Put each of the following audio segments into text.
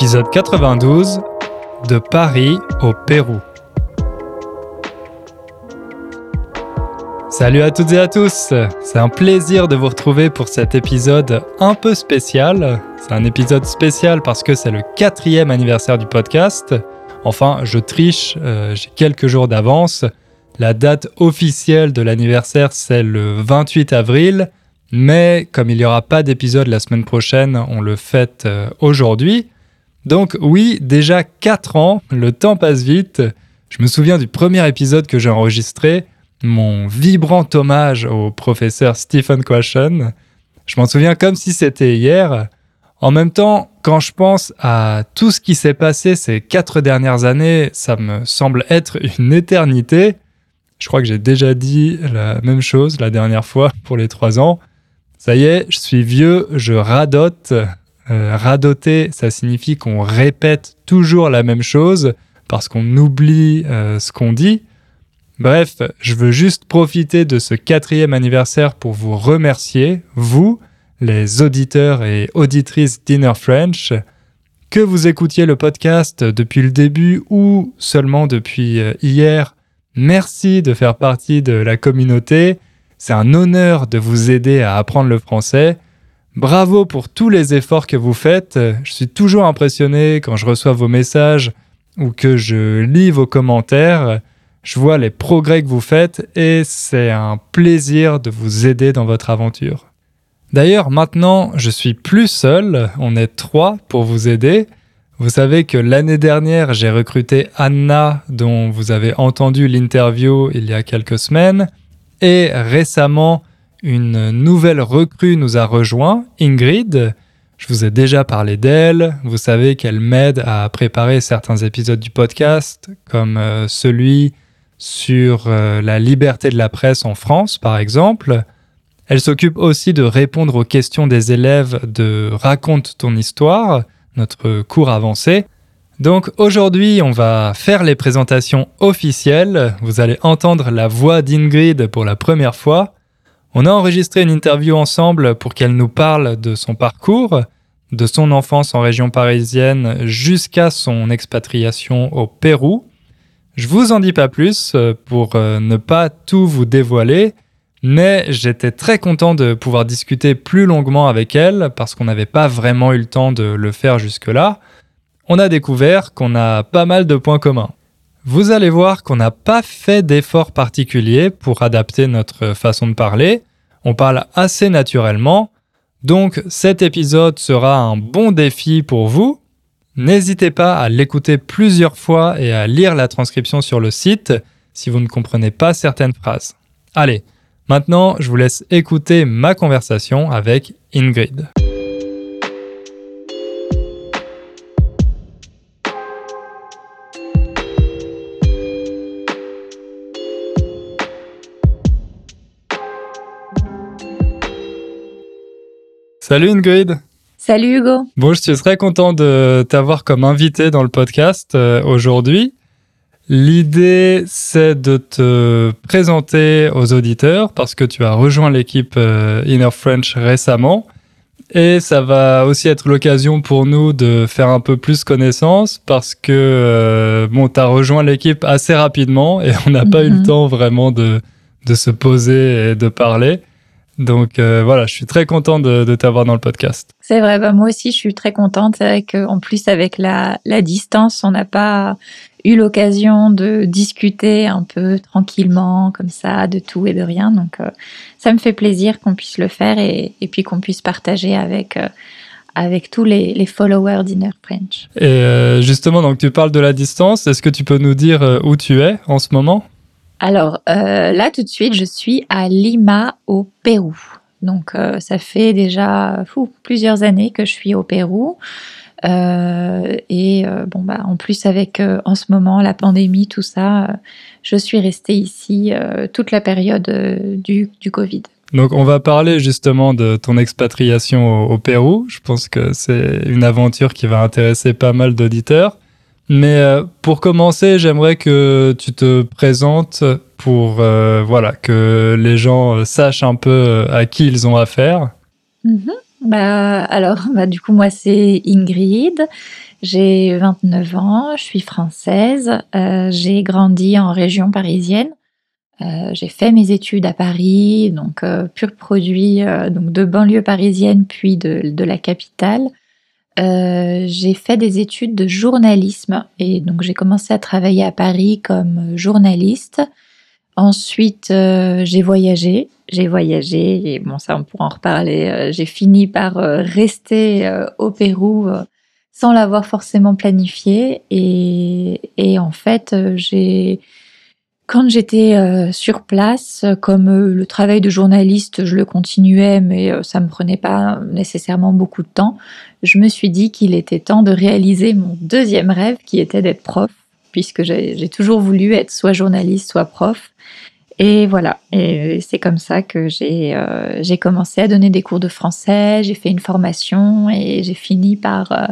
Épisode 92 De Paris au Pérou. Salut à toutes et à tous, c'est un plaisir de vous retrouver pour cet épisode un peu spécial. C'est un épisode spécial parce que c'est le quatrième anniversaire du podcast. Enfin, je triche, euh, j'ai quelques jours d'avance. La date officielle de l'anniversaire, c'est le 28 avril, mais comme il n'y aura pas d'épisode la semaine prochaine, on le fête euh, aujourd'hui. Donc oui, déjà 4 ans, le temps passe vite. Je me souviens du premier épisode que j'ai enregistré, mon vibrant hommage au professeur Stephen Quashen. Je m'en souviens comme si c'était hier. En même temps, quand je pense à tout ce qui s'est passé ces quatre dernières années, ça me semble être une éternité. Je crois que j'ai déjà dit la même chose la dernière fois pour les trois ans. Ça y est, je suis vieux, je radote. Euh, radoter, ça signifie qu'on répète toujours la même chose parce qu'on oublie euh, ce qu'on dit. Bref, je veux juste profiter de ce quatrième anniversaire pour vous remercier, vous, les auditeurs et auditrices d'Inner French, que vous écoutiez le podcast depuis le début ou seulement depuis euh, hier Merci de faire partie de la communauté. C'est un honneur de vous aider à apprendre le français. Bravo pour tous les efforts que vous faites. Je suis toujours impressionné quand je reçois vos messages ou que je lis vos commentaires. Je vois les progrès que vous faites et c'est un plaisir de vous aider dans votre aventure. D'ailleurs, maintenant, je suis plus seul, on est trois pour vous aider. Vous savez que l'année dernière, j'ai recruté Anna, dont vous avez entendu l'interview il y a quelques semaines. Et récemment, une nouvelle recrue nous a rejoint, Ingrid. Je vous ai déjà parlé d'elle. Vous savez qu'elle m'aide à préparer certains épisodes du podcast, comme euh, celui sur euh, la liberté de la presse en France, par exemple. Elle s'occupe aussi de répondre aux questions des élèves de Raconte ton histoire notre cours avancé. Donc aujourd'hui, on va faire les présentations officielles. Vous allez entendre la voix d'Ingrid pour la première fois. On a enregistré une interview ensemble pour qu'elle nous parle de son parcours, de son enfance en région parisienne jusqu'à son expatriation au Pérou. Je vous en dis pas plus euh, pour euh, ne pas tout vous dévoiler. Mais j'étais très content de pouvoir discuter plus longuement avec elle parce qu'on n'avait pas vraiment eu le temps de le faire jusque-là. On a découvert qu'on a pas mal de points communs. Vous allez voir qu'on n'a pas fait d'efforts particuliers pour adapter notre façon de parler. On parle assez naturellement. Donc cet épisode sera un bon défi pour vous. N'hésitez pas à l'écouter plusieurs fois et à lire la transcription sur le site si vous ne comprenez pas certaines phrases. Allez, Maintenant, je vous laisse écouter ma conversation avec Ingrid. Salut Ingrid. Salut Hugo. Bon, je suis très content de t'avoir comme invité dans le podcast euh, aujourd'hui. L'idée, c'est de te présenter aux auditeurs parce que tu as rejoint l'équipe euh, Inner French récemment. Et ça va aussi être l'occasion pour nous de faire un peu plus connaissance parce que, euh, bon, tu as rejoint l'équipe assez rapidement et on n'a pas eu le mhm. temps vraiment de, de se poser et de parler. Donc euh, voilà, je suis très content de, de t'avoir dans le podcast. C'est vrai, bah moi aussi je suis très contente. C'est en plus avec la, la distance, on n'a pas eu l'occasion de discuter un peu tranquillement, comme ça, de tout et de rien. Donc, euh, ça me fait plaisir qu'on puisse le faire et, et puis qu'on puisse partager avec, euh, avec tous les, les followers d'Inner French. Et justement, donc tu parles de la distance. Est-ce que tu peux nous dire où tu es en ce moment? Alors, là, tout de suite, je suis à Lima, au Pérou. Donc, ça fait déjà plusieurs années que je suis au Pérou. Euh, et euh, bon, bah, en plus, avec euh, en ce moment la pandémie, tout ça, je suis restée ici toute la période du Covid. Donc, on va parler justement de ton expatriation au, Pérou. Je pense que c'est une aventure qui va intéresser pas mal d'auditeurs. Mais pour commencer, j'aimerais que tu te présentes pour voilà que les gens sachent un peu à qui ils ont affaire. Mm Bah, alors, bah, du coup, moi, c'est Ingrid. J'ai 29 ans, je suis française. Euh, j'ai grandi en région parisienne. Euh, j'ai fait mes études à Paris, donc euh, pur produit donc de banlieue parisienne puis de, de la capitale. J'ai fait des études de journalisme et donc j'ai commencé à travailler à Paris comme journaliste. Ensuite, j'ai voyagé j'ai voyagé et bon ça on pourra en reparler. Euh, j'ai fini par euh, rester euh, au Pérou sans l'avoir forcément planifié et, en fait j'ai quand j'étais sur place, comme le travail de journaliste, je le continuais, mais ça me prenait pas nécessairement beaucoup de temps, je me suis dit qu'il était temps de réaliser mon deuxième rêve, qui était d'être prof, puisque j'ai toujours voulu être soit journaliste, soit prof. Et voilà, et c'est comme ça que j'ai euh, commencé à donner des cours de français, j'ai fait une formation et j'ai fini par euh,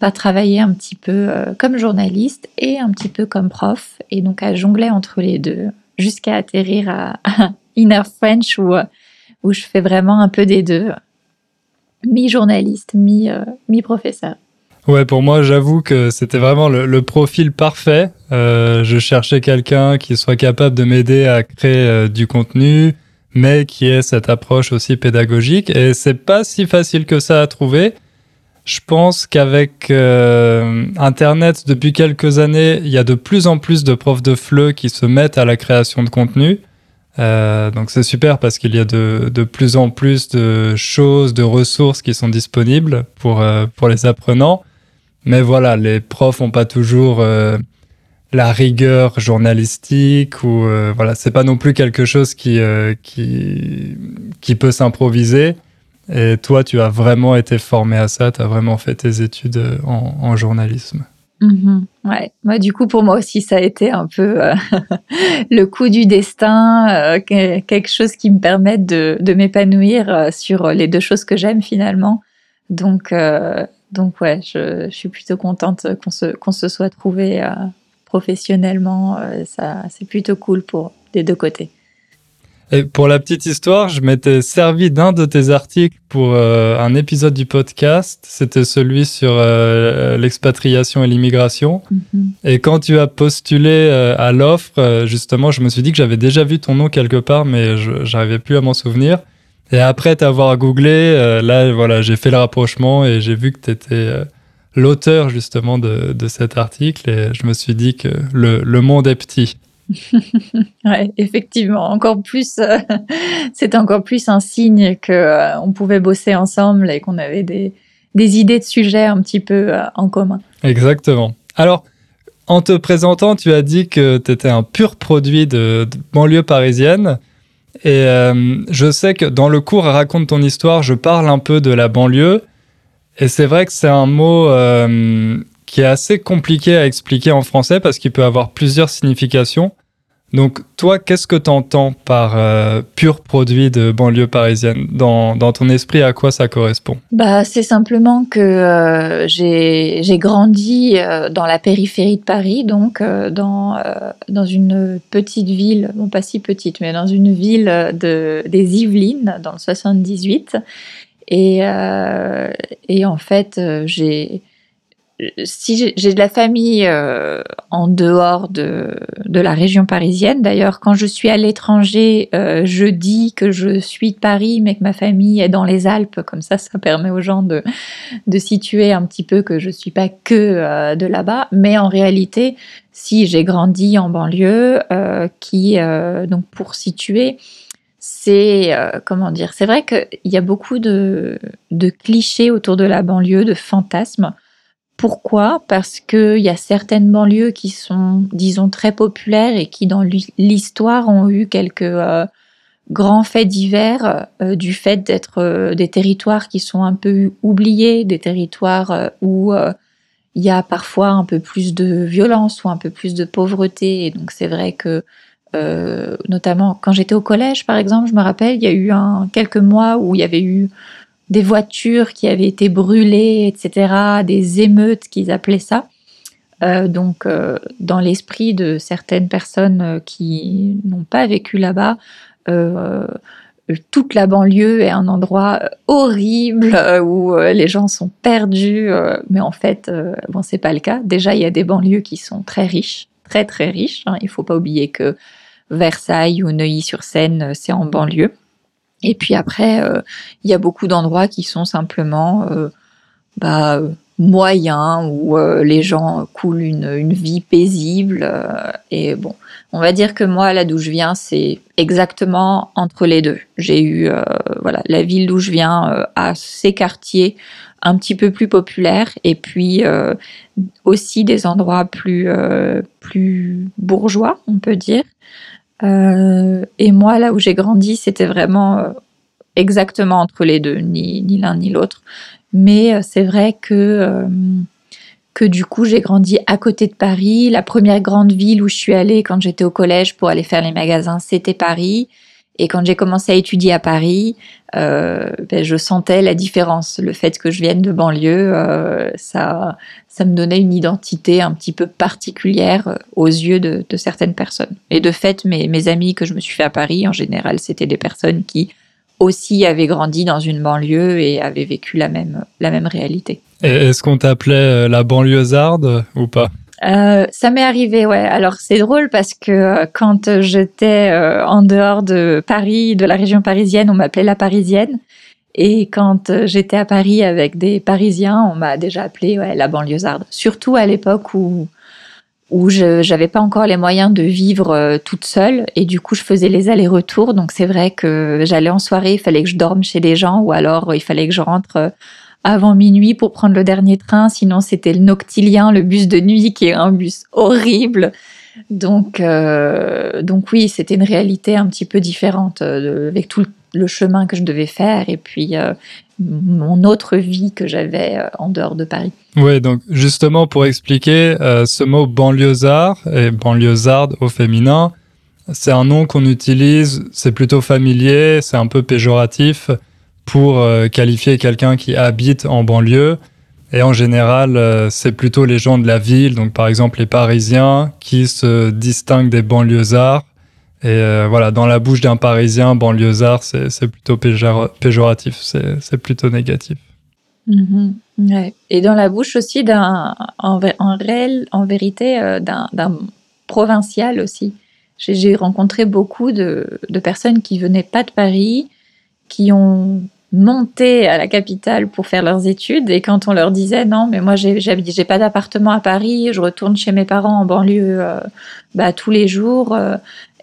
par travailler un petit peu euh, comme journaliste et un petit peu comme prof et donc à jongler entre les deux jusqu'à atterrir à, Inner French où où je fais vraiment un peu des deux, mi journaliste, mi mi professeur. Ouais, pour moi, j'avoue que c'était vraiment le, profil parfait. Euh, je cherchais quelqu'un qui soit capable de m'aider à créer euh, du contenu, mais qui ait cette approche aussi pédagogique. Et c'est pas si facile que ça à trouver. Je pense qu'avec euh, Internet, depuis quelques années, il y a de plus en plus de profs de FLE qui se mettent à la création de contenu. Donc c'est super parce qu'il y a de, de, plus en plus de choses, de ressources qui sont disponibles pour, pour les apprenants. Mais voilà, les profs ont pas toujours euh, la rigueur journalistique ou euh, voilà, c'est pas non plus quelque chose qui euh, qui qui peut s'improviser. Et toi, tu as vraiment été formé à ça, tu as vraiment fait tes études en, en journalisme. Mm-hmm. ouais, moi du coup pour moi aussi ça a été un peu le coup du destin, quelque chose qui me permette de, m'épanouir sur les deux choses que j'aime finalement. Donc donc ouais, je, suis plutôt contente qu'on se, qu'on se soit trouvé euh, professionnellement. Euh, ça, c'est plutôt cool pour des deux côtés. Et pour la petite histoire, je m'étais servi d'un de tes articles pour euh, un épisode du podcast. C'était celui sur l'expatriation et l'immigration. Mm-hmm. Et quand tu as postulé à l'offre, justement, je me suis dit que j'avais déjà vu ton nom quelque part, mais je n'arrivais plus à m'en souvenir. Et après t'avoir googlé, euh, là, voilà, j'ai fait le rapprochement et j'ai vu que tu étais euh, l'auteur justement de, de, cet article et je me suis dit que le, le monde est petit. ouais, effectivement, encore plus, euh, c'est encore plus un signe que on pouvait bosser ensemble et qu'on avait des, des idées de sujets un petit peu en commun. Exactement. Alors, en te présentant, tu as dit que tu étais un pur produit de, de banlieue parisienne. Et euh, je sais que dans le cours Raconte ton histoire, je parle un peu de la banlieue. Et c'est vrai que c'est un mot euh, qui est assez compliqué à expliquer en français parce qu'il peut avoir plusieurs significations. Donc, toi, qu'est-ce que tu entends par euh, pur produit de banlieue parisienne? Dans, dans, ton esprit, à quoi ça correspond? Bah, C'est simplement que euh, j'ai grandi euh, dans la périphérie de Paris, donc dans, dans une petite ville, bon pas si petite, mais dans une ville de, des Yvelines, dans le 78. Et, et en fait, j'ai si j'ai de la famille euh, en dehors de, de, la région parisienne, d'ailleurs, quand je suis à l'étranger, euh, je dis que je suis de Paris, mais que ma famille est dans les Alpes. Comme ça, ça permet aux gens de, de situer un petit peu que je suis pas que euh, de là-bas. Mais en réalité, si j'ai grandi en banlieue, qui, donc pour situer, c'est comment dire C'est vrai qu'il y a beaucoup de, de clichés autour de la banlieue, de fantasmes. Pourquoi? Parce qu'il y a certaines banlieues qui sont, disons, très populaires et qui, dans l'histoire, ont eu quelques euh, grands faits divers euh, du fait d'être euh, des territoires qui sont un peu oubliés, des territoires où il y a parfois un peu plus de violence ou un peu plus de pauvreté. Et donc, c'est vrai que, notamment quand j'étais au collège, par exemple, je me rappelle, il y a eu quelques mois où il y avait eu des voitures qui avaient été brûlées, etc., des émeutes qu'ils appelaient ça. Euh, donc, euh, dans l'esprit de certaines personnes euh, qui n'ont pas vécu là-bas, toute la banlieue est un endroit horrible où les gens sont perdus, mais en fait, bon, c'est pas le cas. Déjà, il y a des banlieues qui sont très riches, très très riches. Hein. Il faut pas oublier que Versailles ou Neuilly-sur-Seine, c'est en banlieue. Et puis après, il y a beaucoup d'endroits qui sont simplement bah, moyen où euh, les gens coulent une, une vie paisible. Euh, et bon, on va dire que moi, là d'où je viens, c'est exactement entre les deux. J'ai eu, euh, voilà, la ville d'où je viens a ses quartiers un petit peu plus populaires et puis aussi des endroits plus, plus bourgeois, on peut dire. Et moi, là où j'ai grandi, c'était vraiment exactement entre les deux, ni, ni l'un ni l'autre. Mais euh, c'est vrai que, euh, que du coup, j'ai grandi à côté de Paris. La première grande ville où je suis allée quand j'étais au collège pour aller faire les magasins, c'était Paris. Et quand j'ai commencé à étudier à Paris, euh, ben, je sentais la différence. Le fait que je vienne de banlieue, euh, ça, ça me donnait une identité un petit peu particulière euh, aux yeux de, certaines personnes. Et de fait, mes, mes amis que je me suis fait à Paris, en général, c'était des personnes qui aussi avait grandi dans une banlieue et avait vécu la même, la même réalité. Est-ce qu'on t'appelait la banlieusarde ou pas? Euh, ça m'est arrivé, ouais. Alors c'est drôle parce que euh, quand j'étais en dehors de Paris, de la région parisienne, on m'appelait la Parisienne. Et quand j'étais à Paris avec des Parisiens, on m'a déjà appelé ouais, la banlieusarde. Surtout à l'époque où où je n'avais pas encore les moyens de vivre euh, toute seule et du coup je faisais les allers-retours donc c'est vrai que j'allais en soirée il fallait que je dorme chez les gens ou alors euh, il fallait que je rentre euh, avant minuit pour prendre le dernier train sinon c'était le noctilien le bus de nuit qui est un bus horrible donc donc oui c'était une réalité un petit peu différente avec tout le chemin que je devais faire et puis mon autre vie que j'avais euh, en dehors de Paris. Oui, donc justement pour expliquer euh, ce mot banlieusard et banlieusarde au féminin, c'est un nom qu'on utilise, c'est plutôt familier, c'est un peu péjoratif pour euh, qualifier quelqu'un qui habite en banlieue. Et en général, c'est plutôt les gens de la ville, donc par exemple les Parisiens, qui se distinguent des banlieusards et euh, voilà, dans la bouche d'un Parisien, banlieusard, c'est plutôt péjoratif, c'est plutôt négatif. Ouais. Et dans la bouche aussi d'un, en, en, réel, en vérité, euh, d'un provincial aussi. J'ai rencontré beaucoup de, de, personnes qui venaient pas de Paris, qui ont monté à la capitale pour faire leurs études et quand on leur disait non mais moi j'ai j'ai pas d'appartement à Paris je retourne chez mes parents en banlieue euh, bah, tous les jours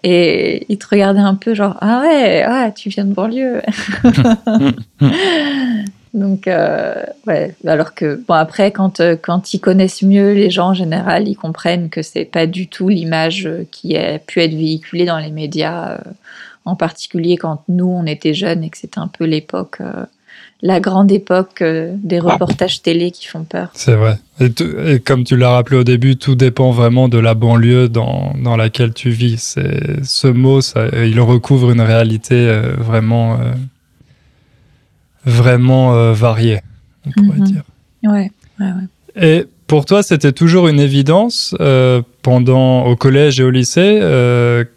et il te regardait un peu genre ah ouais, ah, tu viens de banlieue. Donc euh, ouais, alors que bon après quand euh, quand ils connaissent mieux les gens en général, ils comprennent que c'est pas du tout l'image qui a pu être véhiculée dans les médias, euh, en particulier quand nous on était jeunes et que c'était un peu l'époque la grande époque euh, des reportages télé qui font peur. C'est vrai. Et, comme tu l'as rappelé au début, tout dépend vraiment de la banlieue dans, dans laquelle tu vis. C'est, ce mot, ça, il recouvre une réalité euh, vraiment, euh, vraiment variée, on pourrait mhm. dire. Ouais, ouais, ouais. Et pour toi, c'était toujours une évidence pendant au collège et au lycée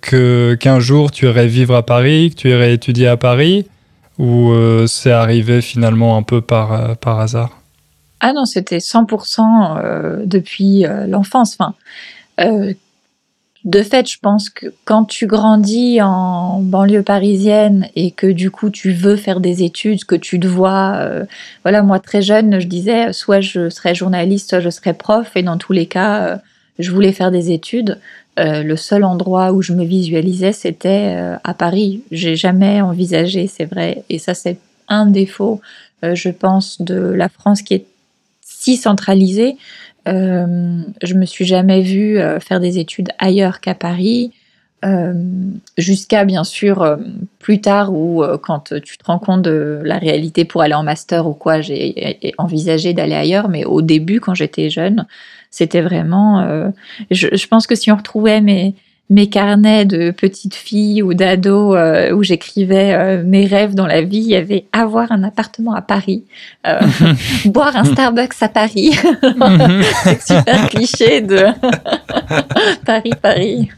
que qu'un jour tu irais vivre à Paris, que tu irais étudier à Paris ou euh, c'est arrivé finalement un peu par, euh, par hasard? Ah non, c'était 100% euh, depuis l'enfance. De fait, je pense que quand tu grandis en banlieue parisienne et que du coup tu veux faire des études, que tu te vois, voilà, moi très jeune, je disais soit je serais journaliste, soit je serais prof, et dans tous les cas, je voulais faire des études. Euh, le seul endroit où je me visualisais, c'était euh, à Paris. J'ai jamais envisagé, c'est vrai, et ça c'est un défaut, euh, je pense, de la France qui est si centralisée. Je me suis jamais vue faire des études ailleurs qu'à Paris. jusqu'à bien sûr plus tard où quand tu te rends compte de la réalité pour aller en master ou quoi, j'ai envisagé d'aller ailleurs, mais au début quand j'étais jeune, c'était vraiment. Euh, je, pense que si on retrouvait mes mes carnets de petite fille ou d'ado où j'écrivais mes rêves dans la vie, il y avait avoir un appartement à Paris, boire un Starbucks à Paris. super cliché de Paris, Paris.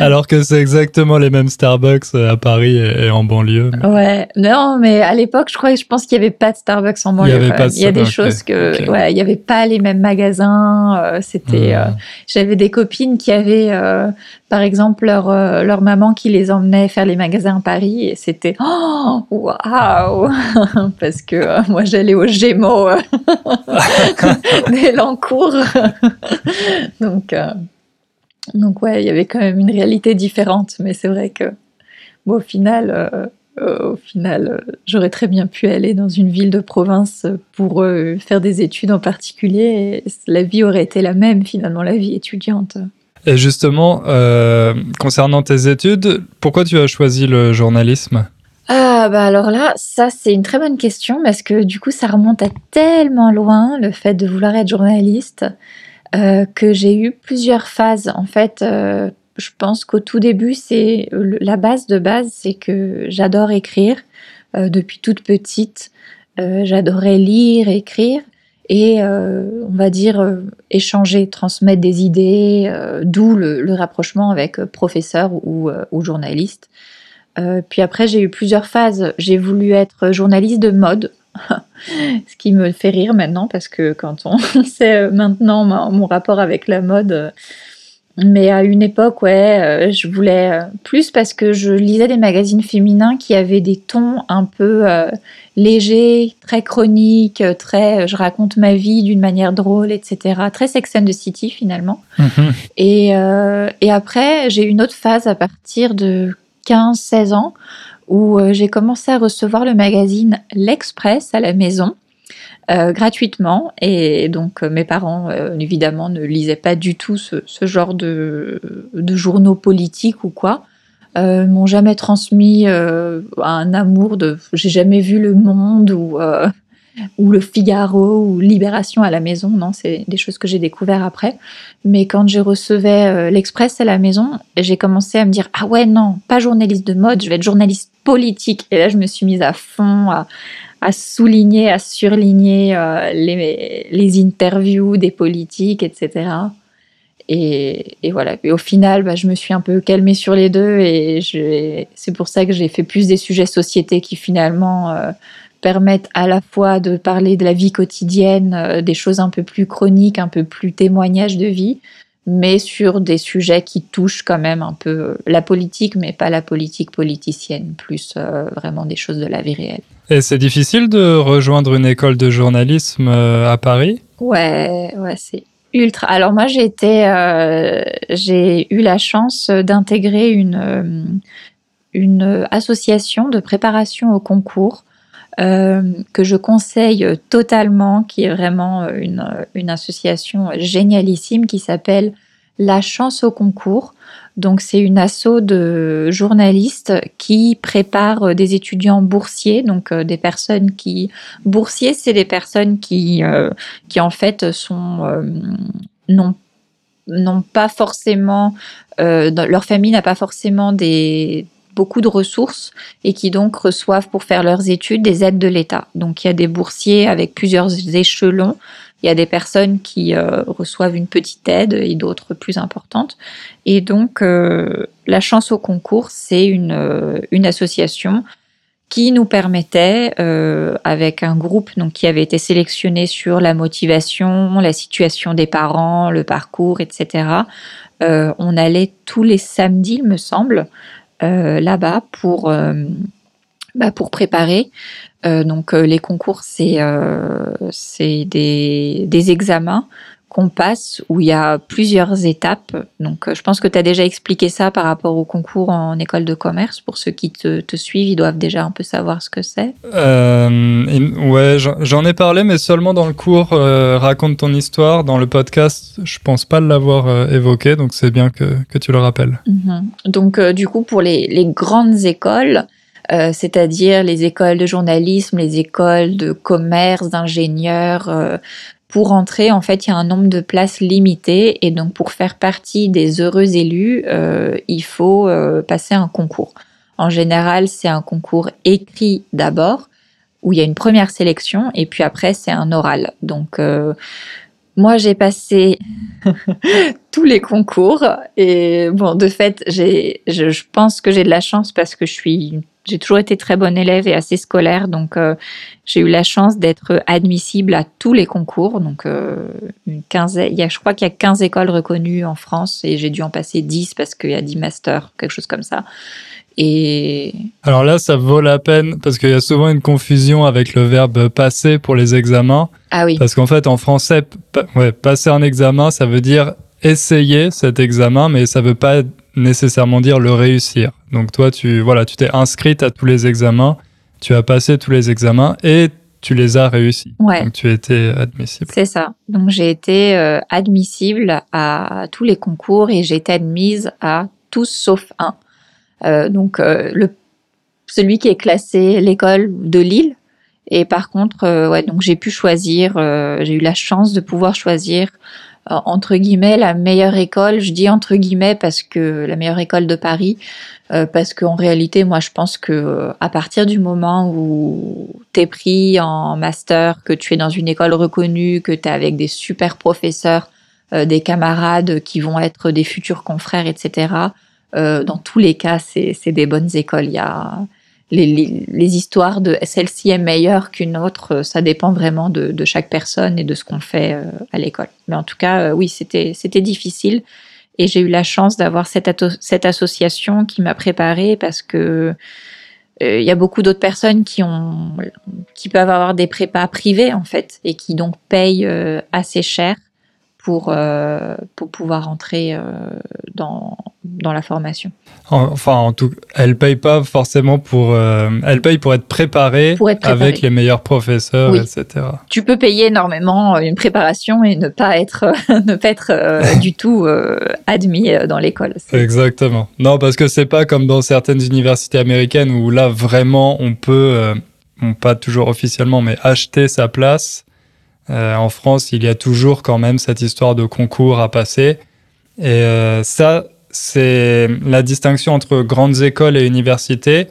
Alors que c'est exactement les mêmes Starbucks à Paris et, en banlieue. Ouais, non, mais à l'époque, je crois, je pense qu'il y avait pas de Starbucks en banlieue. Il y, avait pas il y a des choses que, ouais, il y avait pas les mêmes magasins. Euh, c'était, hmm. euh, j'avais des copines qui avaient, euh, par exemple, leur leur maman qui les emmenait faire les magasins à Paris et c'était, oh, waouh, parce que moi j'allais au Gémeaux des Lancourt. donc, donc ouais, il y avait quand même une réalité différente, mais c'est vrai que, bon, au final euh, au final, euh, j'aurais très bien pu aller dans une ville de province pour euh, faire des études en particulier. La vie aurait été la même finalement, la vie étudiante. Et justement, concernant tes études, pourquoi tu as choisi le journalisme? Ah bah alors là, ça c'est une très bonne question parce que du coup ça remonte à tellement loin le fait de vouloir être journaliste que j'ai eu plusieurs phases. En fait, je pense qu'au tout début, c'est la base de base, c'est que j'adore écrire euh, depuis toute petite. Euh, j'adorais lire, écrire et euh, on va dire échanger, transmettre des idées, d'où le, rapprochement avec professeur ou journaliste. puis après, j'ai eu plusieurs phases. J'ai voulu être journaliste de mode, ce qui me fait rire maintenant parce que quand on sait maintenant mon rapport avec la mode mais à une époque, ouais, euh, je voulais euh, plus parce que je lisais des magazines féminins qui avaient des tons un peu euh, légers, très chroniques, très je raconte ma vie d'une manière drôle, etc. Très Sex and the City finalement. Mhm. Et, et après, j'ai eu une autre phase à partir de 15-16 ans où j'ai commencé à recevoir le magazine L'Express à la maison. Euh, gratuitement. Et donc euh, mes parents, euh, évidemment, ne lisaient pas du tout ce, genre de, journaux politiques ou quoi. m'ont jamais transmis un amour de... J'ai jamais vu Le Monde ou, Le Figaro ou Libération à la maison. Non, c'est des choses que j'ai découvert après. Mais quand j'ai recevais l'Express à la maison, j'ai commencé à me dire, ah ouais, non, pas journaliste de mode, je vais être journaliste politique. Et là, je me suis mise à fond à à souligner, à surligner euh, les, les, interviews des politiques, etc. Et, et, voilà. Et au final, bah, je me suis un peu calmée sur les deux et c'est pour ça que j'ai fait plus des sujets société qui finalement euh, permettent à la fois de parler de la vie quotidienne, euh, des choses un peu plus chroniques, un peu plus témoignages de vie, mais sur des sujets qui touchent quand même un peu la politique, mais pas la politique politicienne, plus vraiment des choses de la vie réelle. Et c'est difficile de rejoindre une école de journalisme euh, à Paris? Ouais, ouais, c'est ultra. Alors moi, j'ai été, euh, j'ai eu la chance d'intégrer une euh, une association de préparation au concours que je conseille totalement, qui est vraiment une, une association génialissime qui s'appelle La Chance au concours. Donc c'est une asso de journalistes qui prépare euh, des étudiants boursiers, donc euh, des personnes qui boursiers, c'est des personnes qui euh, qui en fait sont non n'ont pas forcément leur famille n'a pas forcément des beaucoup de ressources et qui donc reçoivent pour faire leurs études des aides de l'État. Donc il y a des boursiers avec plusieurs échelons il y a des personnes qui euh, reçoivent une petite aide et d'autres plus importantes. Et donc, euh, la chance au concours, c'est une, euh, une association qui nous permettait, avec un groupe donc, qui avait été sélectionné sur la motivation, la situation des parents, le parcours, etc. on allait tous les samedis, il me semble, là-bas pour, bah, pour préparer. Euh, donc euh, les concours, c'est euh, c'est des, des examens qu'on passe où il y a plusieurs étapes. Donc je pense que tu as déjà expliqué ça par rapport au concours en école de commerce. Pour ceux qui te, te suivent, ils doivent déjà un peu savoir ce que c'est. Euh, ouais, j'en ai parlé, mais seulement dans le cours Raconte ton histoire. Dans le podcast, je pense pas l'avoir évoqué, donc c'est bien que, que, tu le rappelles. Mhm. Donc du coup, pour les, les grandes écoles, euh, c'est-à-dire les écoles de journalisme, les écoles de commerce, d'ingénieurs, euh, pour entrer, en fait, il y a un nombre de places limité et donc pour faire partie des heureux élus, euh, il faut euh, passer un concours. En général, c'est un concours écrit d'abord où il y a une première sélection et puis après c'est un oral. Donc euh, moi j'ai passé tous les concours et bon de fait j'ai je, je pense que j'ai de la chance parce que je suis j'ai toujours été très bonne élève et assez scolaire, donc euh, j'ai eu la chance d'être admissible à tous les concours. Donc, euh, une quinzaine, il y a, je crois qu'il y a 15 écoles reconnues en France et j'ai dû en passer 10 parce qu'il y a 10 masters, quelque chose comme ça. Et Alors là, ça vaut la peine parce qu'il y a souvent une confusion avec le verbe passer pour les examens. ah oui, Parce qu'en fait, en français, pa- ouais, passer un examen, ça veut dire essayer cet examen, mais ça veut pas nécessairement dire le réussir. Donc toi, tu voilà, tu t'es inscrite à tous les examens, tu as passé tous les examens et tu les as réussis. ouais. Donc tu étais admissible. C'est ça. Donc j'ai été euh, admissible à tous les concours et j'ai été admise à tous sauf un. Euh, donc euh, le celui qui est classé l'école de Lille. Et par contre, euh, ouais, donc j'ai pu choisir. euh, j'ai eu la chance de pouvoir choisir euh, entre guillemets la meilleure école. Je dis entre guillemets parce que la meilleure école de Paris, euh, parce qu'en réalité, moi, je pense que euh, à partir du moment où t'es pris en master, que tu es dans une école reconnue, que tu es avec des super professeurs, euh, des camarades qui vont être des futurs confrères, etc. euh, dans tous les cas, c'est c'est des bonnes écoles. Il y a les, les, histoires de celle-ci est meilleure qu'une autre, euh, ça dépend vraiment de, de chaque personne et de ce qu'on fait euh, à l'école. Mais en tout cas, euh, oui, c'était c'était difficile. Et j'ai eu la chance d'avoir cette, cette association qui m'a préparée parce que il y a beaucoup d'autres personnes qui ont qui peuvent avoir des prépas privés en fait et qui donc payent euh, assez cher pour euh, pour pouvoir entrer euh, dans dans la formation. Enfin, en tout, elle paye pas forcément pour, euh, elle paye pour être préparée, Pour être préparée. avec les meilleurs professeurs, Oui. etc. Tu peux payer énormément une préparation et ne pas être ne pas être du tout admis dans l'école. Exactement. Non, parce que c'est pas comme dans certaines universités américaines où là vraiment on peut, bon, pas toujours officiellement, mais acheter sa place. Euh, en France, il y a toujours quand même cette histoire de concours à passer. Et euh, ça, c'est la distinction entre grandes écoles et universités.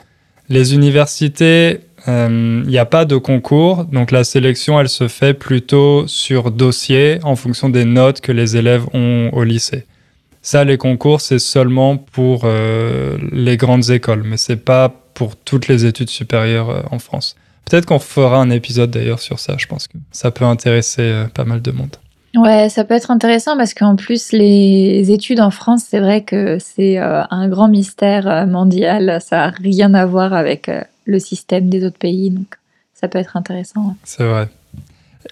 Les universités, euh, il n'y a pas de concours, donc la sélection, elle se fait plutôt sur dossier en fonction des notes que les élèves ont au lycée. Ça, les concours, c'est seulement pour les grandes écoles, mais c'est pas pour toutes les études supérieures en France. Peut-être qu'on fera un épisode d'ailleurs sur ça. Je pense que ça peut intéresser euh, pas mal de monde. Ouais, ça peut être intéressant parce qu'en plus les études en France, c'est vrai que c'est euh, un grand mystère euh, mondial. Ça n'a rien à voir avec le système des autres pays, donc ça peut être intéressant. C'est vrai.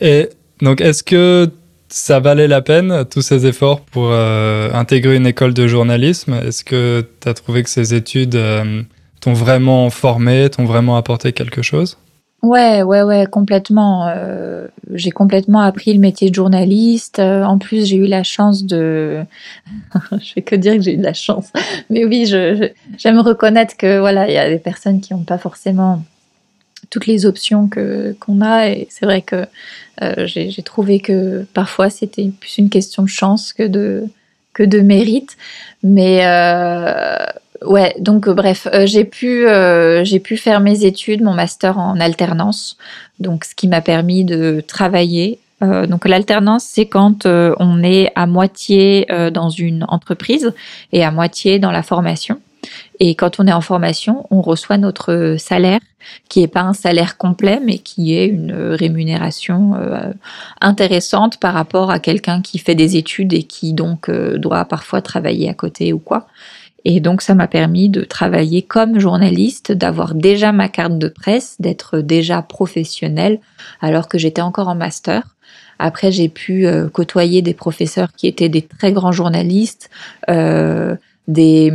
Et donc, est-ce que ça valait la peine, tous ces efforts pour euh, intégrer une école de journalisme? Est-ce que tu as trouvé que ces études euh, t'ont vraiment formé, t'ont vraiment apporté quelque chose? Ouais, ouais, ouais, complètement. Euh, j'ai complètement appris le métier de journaliste. Euh, en plus, j'ai eu la chance de. je fais que dire que j'ai eu de la chance. Mais oui, je, je- j'aime reconnaître que voilà, il y a des personnes qui n'ont pas forcément toutes les options que qu'on a. Et c'est vrai que euh, j'ai, j'ai trouvé que parfois c'était plus une question de chance que de que de mérite. Mais euh, Ouais, donc euh, bref, euh, j'ai pu euh, j'ai pu faire mes études, mon master en alternance, donc ce qui m'a permis de travailler. Euh, donc l'alternance, c'est quand euh, on est à moitié dans une entreprise et à moitié dans la formation. Et quand on est en formation, on reçoit notre salaire, qui est pas un salaire complet, mais qui est une rémunération euh, intéressante par rapport à quelqu'un qui fait des études et qui donc euh, doit parfois travailler à côté ou quoi. Et donc, ça m'a permis de travailler comme journaliste, d'avoir déjà ma carte de presse, d'être déjà professionnelle, alors que j'étais encore en master. Après, j'ai pu euh, côtoyer des professeurs qui étaient des très grands journalistes, euh, des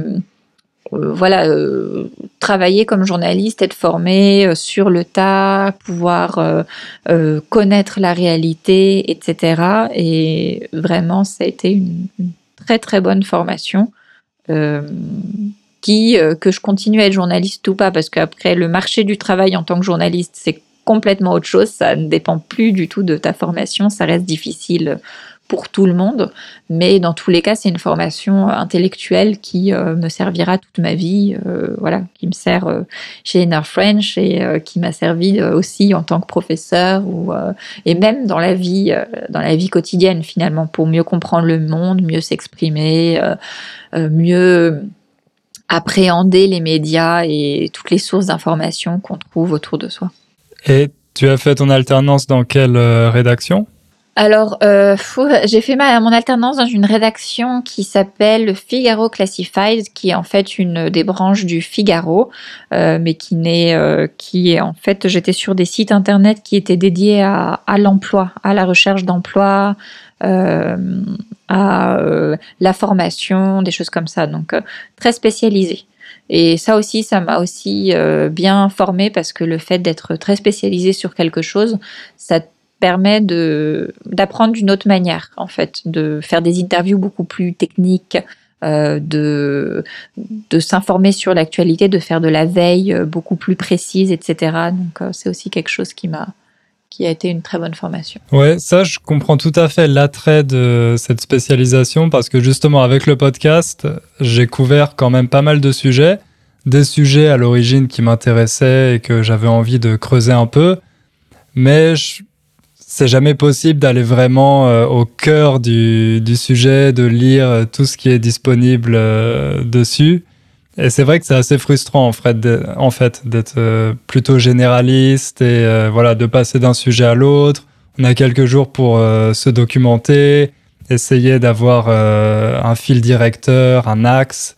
euh, voilà, euh, travailler comme journaliste, être formé euh, sur le tas, pouvoir euh, connaître la réalité, etc. Et vraiment, ça a été une, très très bonne formation qui euh, que je continue à être journaliste ou pas parce qu'après le marché du travail en tant que journaliste c'est complètement autre chose. Ça ne dépend plus du tout de ta formation. Ça reste difficile pour tout le monde, mais dans tous les cas, c'est une formation intellectuelle qui euh, me servira toute ma vie, euh, voilà, qui me sert euh, chez Inner French et qui m'a servi aussi en tant que professeur ou et même dans la vie, dans la vie quotidienne finalement, pour mieux comprendre le monde, mieux s'exprimer, mieux appréhender les médias et toutes les sources d'informations qu'on trouve autour de soi. Et tu as fait ton alternance dans quelle rédaction? Alors, euh, j'ai fait ma, mon alternance dans une rédaction qui s'appelle Figaro Classified, qui est en fait une des branches du Figaro, euh, mais qui n'est, euh, qui est en fait, j'étais sur des sites internet qui étaient dédiés à, à l'emploi, à la recherche d'emploi, euh, à euh, la formation, des choses comme ça, donc très spécialisé. Et ça aussi, ça m'a aussi bien formé parce que le fait d'être très spécialisé sur quelque chose, ça permet de d'apprendre d'une autre manière, en fait, de faire des interviews beaucoup plus techniques, euh, de de s'informer sur l'actualité, de faire de la veille euh, beaucoup plus précise, etc. Donc euh, c'est aussi quelque chose qui m'a qui a été une très bonne formation. Ouais, ça je comprends tout à fait l'attrait de cette spécialisation parce que justement avec le podcast, j'ai couvert quand même pas mal de sujets, des sujets à l'origine qui m'intéressaient et que j'avais envie de creuser un peu, mais je, c'est jamais possible d'aller vraiment euh, au cœur du, sujet, de lire euh, tout ce qui est disponible euh, dessus. Et c'est vrai que c'est assez frustrant en fait d'être plutôt généraliste et voilà de passer d'un sujet à l'autre. On a quelques jours pour se documenter, essayer d'avoir un fil directeur, un axe,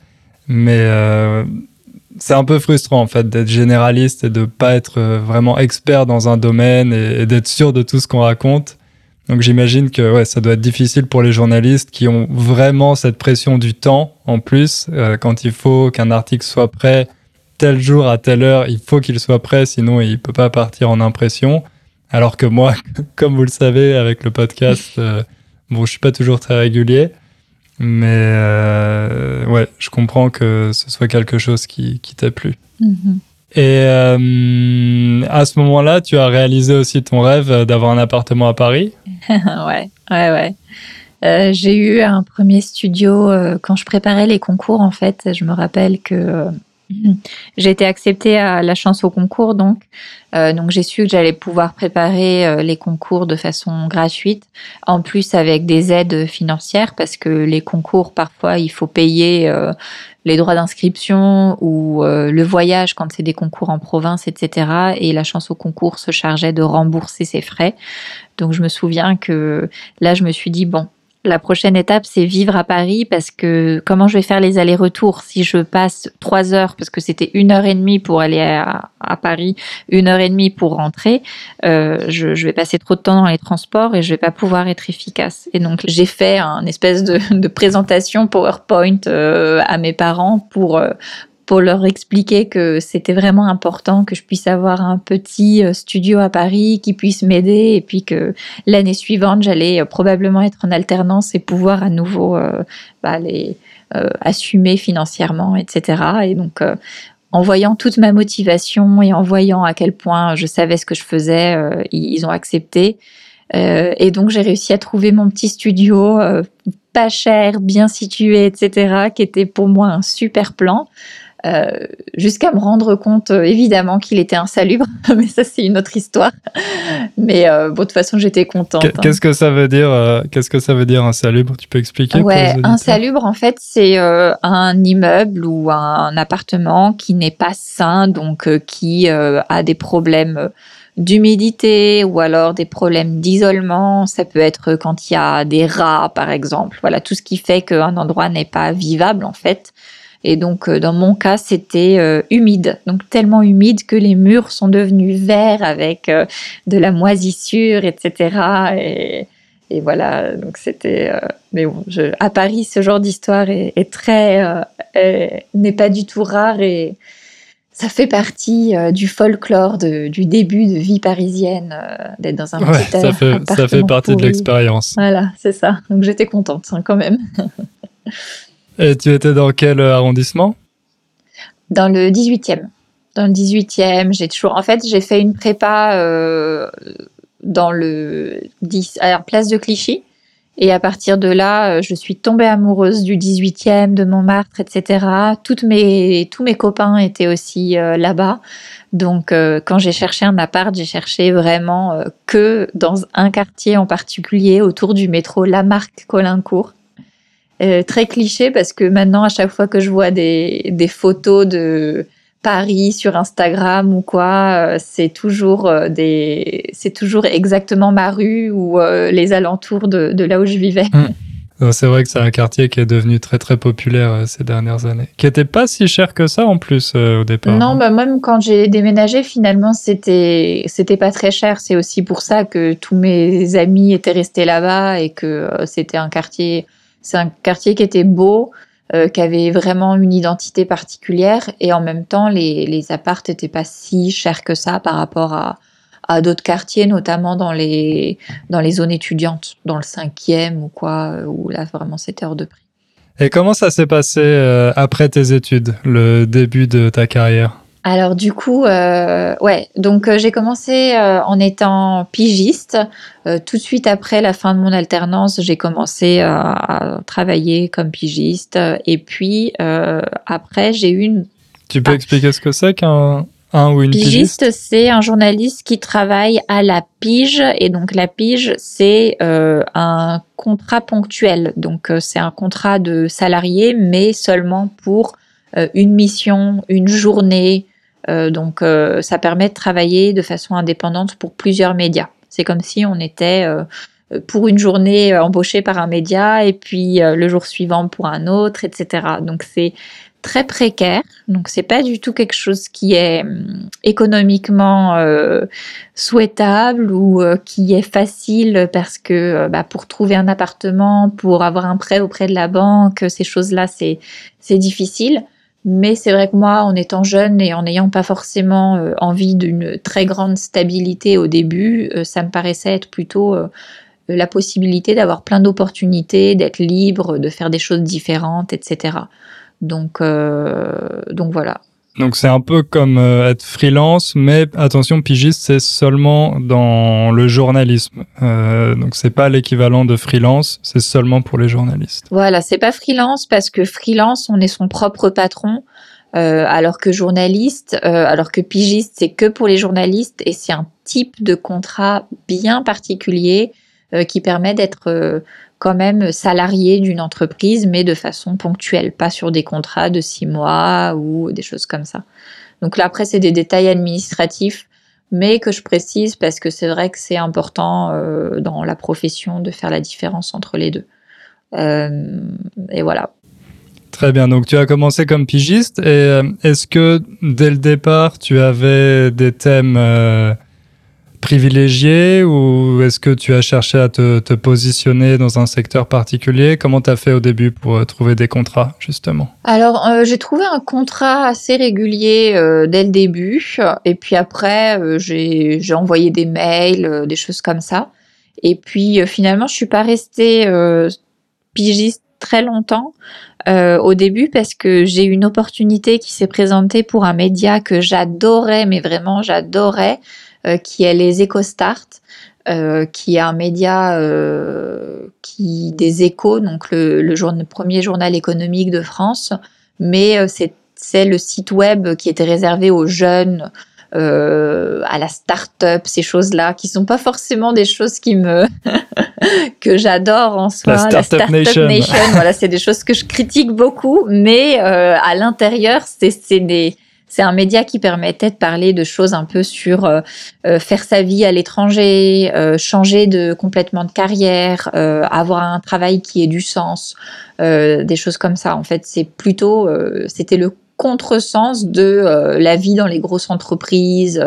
mais c'est un peu frustrant en fait d'être généraliste et de pas être euh, vraiment expert dans un domaine et, d'être sûr de tout ce qu'on raconte. Donc j'imagine que ouais, ça doit être difficile pour les journalistes qui ont vraiment cette pression du temps en plus euh, quand il faut qu'un article soit prêt tel jour à telle heure, il faut qu'il soit prêt sinon il peut pas partir en impression. Alors que moi, comme vous le savez avec le podcast, euh, bon, je suis pas toujours très régulier. Mais euh, ouais, je comprends que ce soit quelque chose qui, qui t'a plu. Mm-hmm. Et euh, à ce moment-là, tu as réalisé aussi ton rêve d'avoir un appartement à Paris? Ouais, ouais, ouais. Euh, j'ai eu un premier studio quand je préparais les concours. En fait, je me rappelle que j'ai été acceptée à la chance au concours, donc euh, donc j'ai su que j'allais pouvoir préparer euh, les concours de façon gratuite, en plus avec des aides financières parce que les concours parfois il faut payer euh, les droits d'inscription ou le voyage quand c'est des concours en province, etc. Et la chance au concours se chargeait de rembourser ses frais. Donc je me souviens que là je me suis dit bon la prochaine étape, c'est vivre à Paris parce que comment je vais faire les allers-retours si je passe trois heures parce que c'était une heure et demie pour aller à, Paris, une heure et demie pour rentrer. Euh, je, vais passer trop de temps dans les transports et je vais pas pouvoir être efficace. Et donc j'ai fait un espèce de, présentation PowerPoint euh, à mes parents pour euh, pour leur expliquer que c'était vraiment important que je puisse avoir un petit euh, studio à Paris qui puisse m'aider et puis que l'année suivante j'allais euh, probablement être en alternance et pouvoir à nouveau euh, bah, les assumer financièrement etc et donc en voyant toute ma motivation et en voyant à quel point je savais ce que je faisais ils ont accepté et donc j'ai réussi à trouver mon petit studio pas cher, bien situé, etc., qui était pour moi un super plan. Euh, jusqu'à me rendre compte euh, évidemment qu'il était insalubre, mais ça c'est une autre histoire. Mais euh, bon, de toute façon j'étais contente. Hein. Qu'est-ce que ça veut dire Qu'est-ce que ça veut dire insalubre? Tu peux expliquer Ouais, insalubre en fait c'est un immeuble ou un appartement qui n'est pas sain, donc qui a des problèmes d'humidité ou alors des problèmes d'isolement. Ça peut être quand il y a des rats, par exemple. Voilà, tout ce qui fait qu'un endroit n'est pas vivable, en fait. Et donc, euh, dans mon cas, c'était euh, humide. Donc, tellement humide que les murs sont devenus verts avec euh, de la moisissure, etc. Et, et voilà, donc c'était. mais bon, je, à Paris, ce genre d'histoire est, est, très. n'est pas du tout rare et ça fait partie du folklore de, du début de vie parisienne, d'être dans un ouais, petit ça fait, ça fait partie de l'expérience. Voilà, c'est ça. Donc j'étais contente hein, quand même. Et tu étais dans quel arrondissement? Dans le 18e. dans le 18e. J'ai toujours, en fait, j'ai fait une prépa euh, dans le 10, à la place de Clichy. Et à partir de là, euh, je suis tombée amoureuse du 18e, de Montmartre, etc. Mes, tous mes copains étaient aussi euh, là-bas. Donc, euh, quand j'ai cherché un appart, j'ai cherché vraiment que dans un quartier en particulier, autour du métro Lamarck-Colincourt. Très cliché parce que maintenant, à chaque fois que je vois des, des photos de Paris sur Instagram ou quoi, euh, c'est toujours euh, des, c'est toujours exactement ma rue ou euh, les alentours de, de, là où je vivais. Mmh. C'est vrai que c'est un quartier qui est devenu très très populaire ces dernières années, qui était pas si cher que ça en plus au départ. Non, bah même quand j'ai déménagé, finalement c'était c'était pas très cher. C'est aussi pour ça que tous mes amis étaient restés là-bas et que c'était un quartier, c'est un quartier qui était beau, euh, qui avait vraiment une identité particulière et en même temps les, les appartes n'étaient pas si chers que ça par rapport à, à d'autres quartiers, notamment dans les, dans les zones étudiantes, dans le cinquième ou quoi, où là vraiment c'était hors de prix. Et comment ça s'est passé euh, après tes études, le début de ta carrière? Alors du coup, euh, ouais, donc euh, j'ai commencé euh, en étant pigiste. tout de suite après la fin de mon alternance, j'ai commencé à travailler comme pigiste. Et puis après, j'ai eu une... Tu peux expliquer ce que c'est qu'un un ou une pigiste, pigiste c'est un journaliste qui travaille à la pige. Et donc la pige, c'est un contrat ponctuel. Donc c'est un contrat de salarié, mais seulement pour une mission, une journée, euh, donc euh, ça permet de travailler de façon indépendante pour plusieurs médias. C'est comme si on était euh, pour une journée embauché par un média et puis le jour suivant pour un autre, etc. Donc c'est très précaire. Donc c'est pas du tout quelque chose qui est hum, économiquement souhaitable ou qui est facile parce que bah, pour trouver un appartement, pour avoir un prêt auprès de la banque, ces choses-là c'est c'est difficile. Mais c'est vrai que moi, en étant jeune et en n'ayant pas forcément euh, envie d'une très grande stabilité au début, euh, ça me paraissait être plutôt euh, la possibilité d'avoir plein d'opportunités, d'être libre, de faire des choses différentes, etc. Donc, donc voilà. Donc c'est un peu comme euh, être freelance, mais attention, pigiste, c'est seulement dans le journalisme. Euh, donc c'est pas l'équivalent de freelance, c'est seulement pour les journalistes. Voilà, c'est pas freelance parce que freelance, on est son propre patron. Euh, alors que journaliste, euh, alors que pigiste, c'est que pour les journalistes et c'est un type de contrat bien particulier euh, qui permet d'être quand même salarié d'une entreprise, mais de façon ponctuelle, pas sur des contrats de six mois ou des choses comme ça. Donc là, après, c'est des détails administratifs, mais que je précise parce que c'est vrai que c'est important euh, dans la profession de faire la différence entre les deux. Euh, et voilà. Très bien, donc tu as commencé comme pigiste et euh, est-ce que dès le départ tu avais des thèmes privilégié ou est-ce que tu as cherché à te, positionner dans un secteur particulier? Comment tu as fait au début pour euh, trouver des contrats, justement? Alors, euh, j'ai trouvé un contrat assez régulier euh, dès le début. Et puis après, j'ai envoyé des mails, des choses comme ça. Et puis finalement, je suis pas restée pigiste très longtemps au début parce que j'ai eu une opportunité qui s'est présentée pour un média que j'adorais, mais vraiment j'adorais, euh, qui est les EcoStart, euh, qui est un média euh, qui des échos, donc le, le, premier journal économique de France, mais c'est le site web qui était réservé aux jeunes, euh, à la start-up, ces choses-là, qui sont pas forcément des choses qui me que j'adore en soi. La Startup, Nation. voilà, c'est des choses que je critique beaucoup, mais euh, à l'intérieur, c'est des c'est un média qui permettait de parler de choses un peu sur euh, euh, faire sa vie à l'étranger, euh, changer de complètement de carrière, avoir un travail qui ait du sens, des choses comme ça. En fait, c'est plutôt, c'était le contresens de la vie dans les grosses entreprises.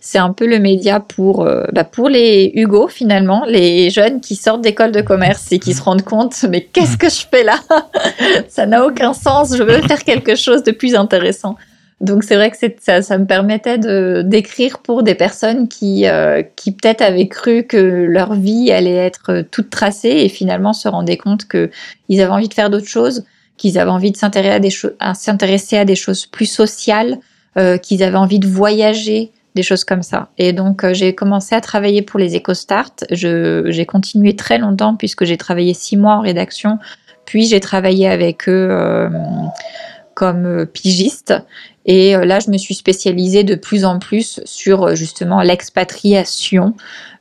c'est un peu le média pour bah pour les Hugo finalement, les jeunes qui sortent d'école de commerce et qui se rendent compte mais qu'est-ce que je fais là? Ça n'a aucun sens. Je veux faire quelque chose de plus intéressant. Donc c'est vrai que ça, ça me permettait de d'écrire pour des personnes qui euh, qui peut-être avaient cru que leur vie allait être toute tracée et finalement se rendaient compte que ils avaient envie de faire d'autres choses, qu'ils avaient envie de s'intéresser à des choses, à des choses plus sociales, qu'ils avaient envie de voyager des choses comme ça. Et donc, j'ai commencé à travailler pour les EcoStart. J'ai continué très longtemps puisque j'ai travaillé six mois en rédaction, puis j'ai travaillé avec eux comme pigiste. Et là, je me suis spécialisée de plus en plus sur justement l'expatriation,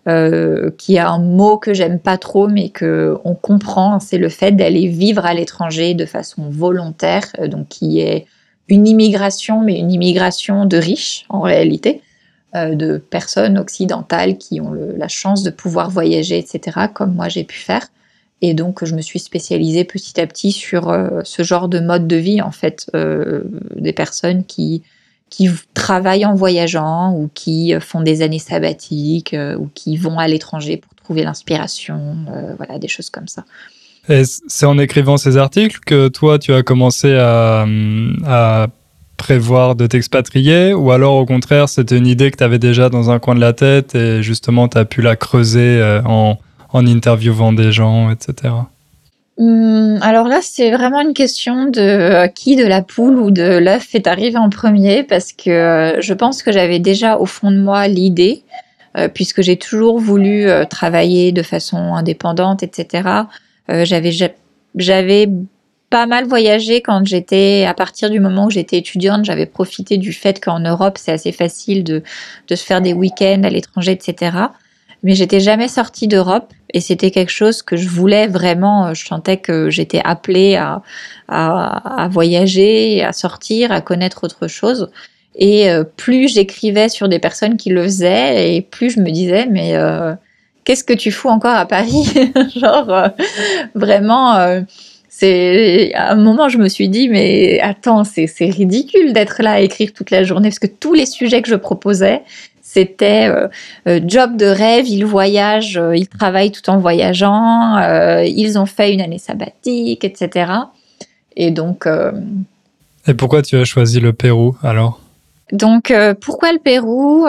euh, qui a un mot que j'aime pas trop, mais que on comprend, c'est le fait d'aller vivre à l'étranger de façon volontaire, euh, donc qui est une immigration, mais une immigration de riches en réalité, euh, de personnes occidentales qui ont la chance de pouvoir voyager, etc., comme moi j'ai pu faire. Et donc, je me suis spécialisée petit à petit sur ce genre de mode de vie, en fait, des personnes qui qui travaillent en voyageant ou qui euh, font des années sabbatiques euh, ou qui vont à l'étranger pour trouver l'inspiration, euh, voilà, des choses comme ça. C'est en écrivant ces articles que toi, tu as commencé à, prévoir de t'expatrier ou alors au contraire, c'était une idée que tu avais déjà dans un coin de la tête et justement, tu as pu la creuser en interviewant des gens, etc. Hum, alors là, c'est vraiment une question de euh, qui de la poule ou de l'œuf est arrivé en premier parce que euh, je pense que j'avais déjà au fond de moi l'idée, euh, puisque j'ai toujours voulu travailler de façon indépendante, etc. j'avais pas mal voyagé quand j'étais à partir du moment où j'étais étudiante, j'avais profité du fait qu'en Europe c'est assez facile de de se faire des week-ends à l'étranger, etc mais j'étais jamais sortie d'Europe et c'était quelque chose que je voulais vraiment. Euh, je sentais que j'étais appelée à, à, à, voyager, à sortir, à connaître autre chose. Et euh, plus j'écrivais sur des personnes qui le faisaient, et plus je me disais, mais euh, qu'est-ce que tu fous encore à Paris? Genre, euh, vraiment, c'est à un moment, je me suis dit, mais attends, c'est ridicule d'être là à écrire toute la journée, parce que tous les sujets que je proposais, c'était euh, euh, job de rêve, ils voyagent, euh, ils travaillent tout en voyageant, ils ont fait une année sabbatique, etc. Et donc. Et pourquoi tu as choisi le Pérou alors? Donc pourquoi le Pérou?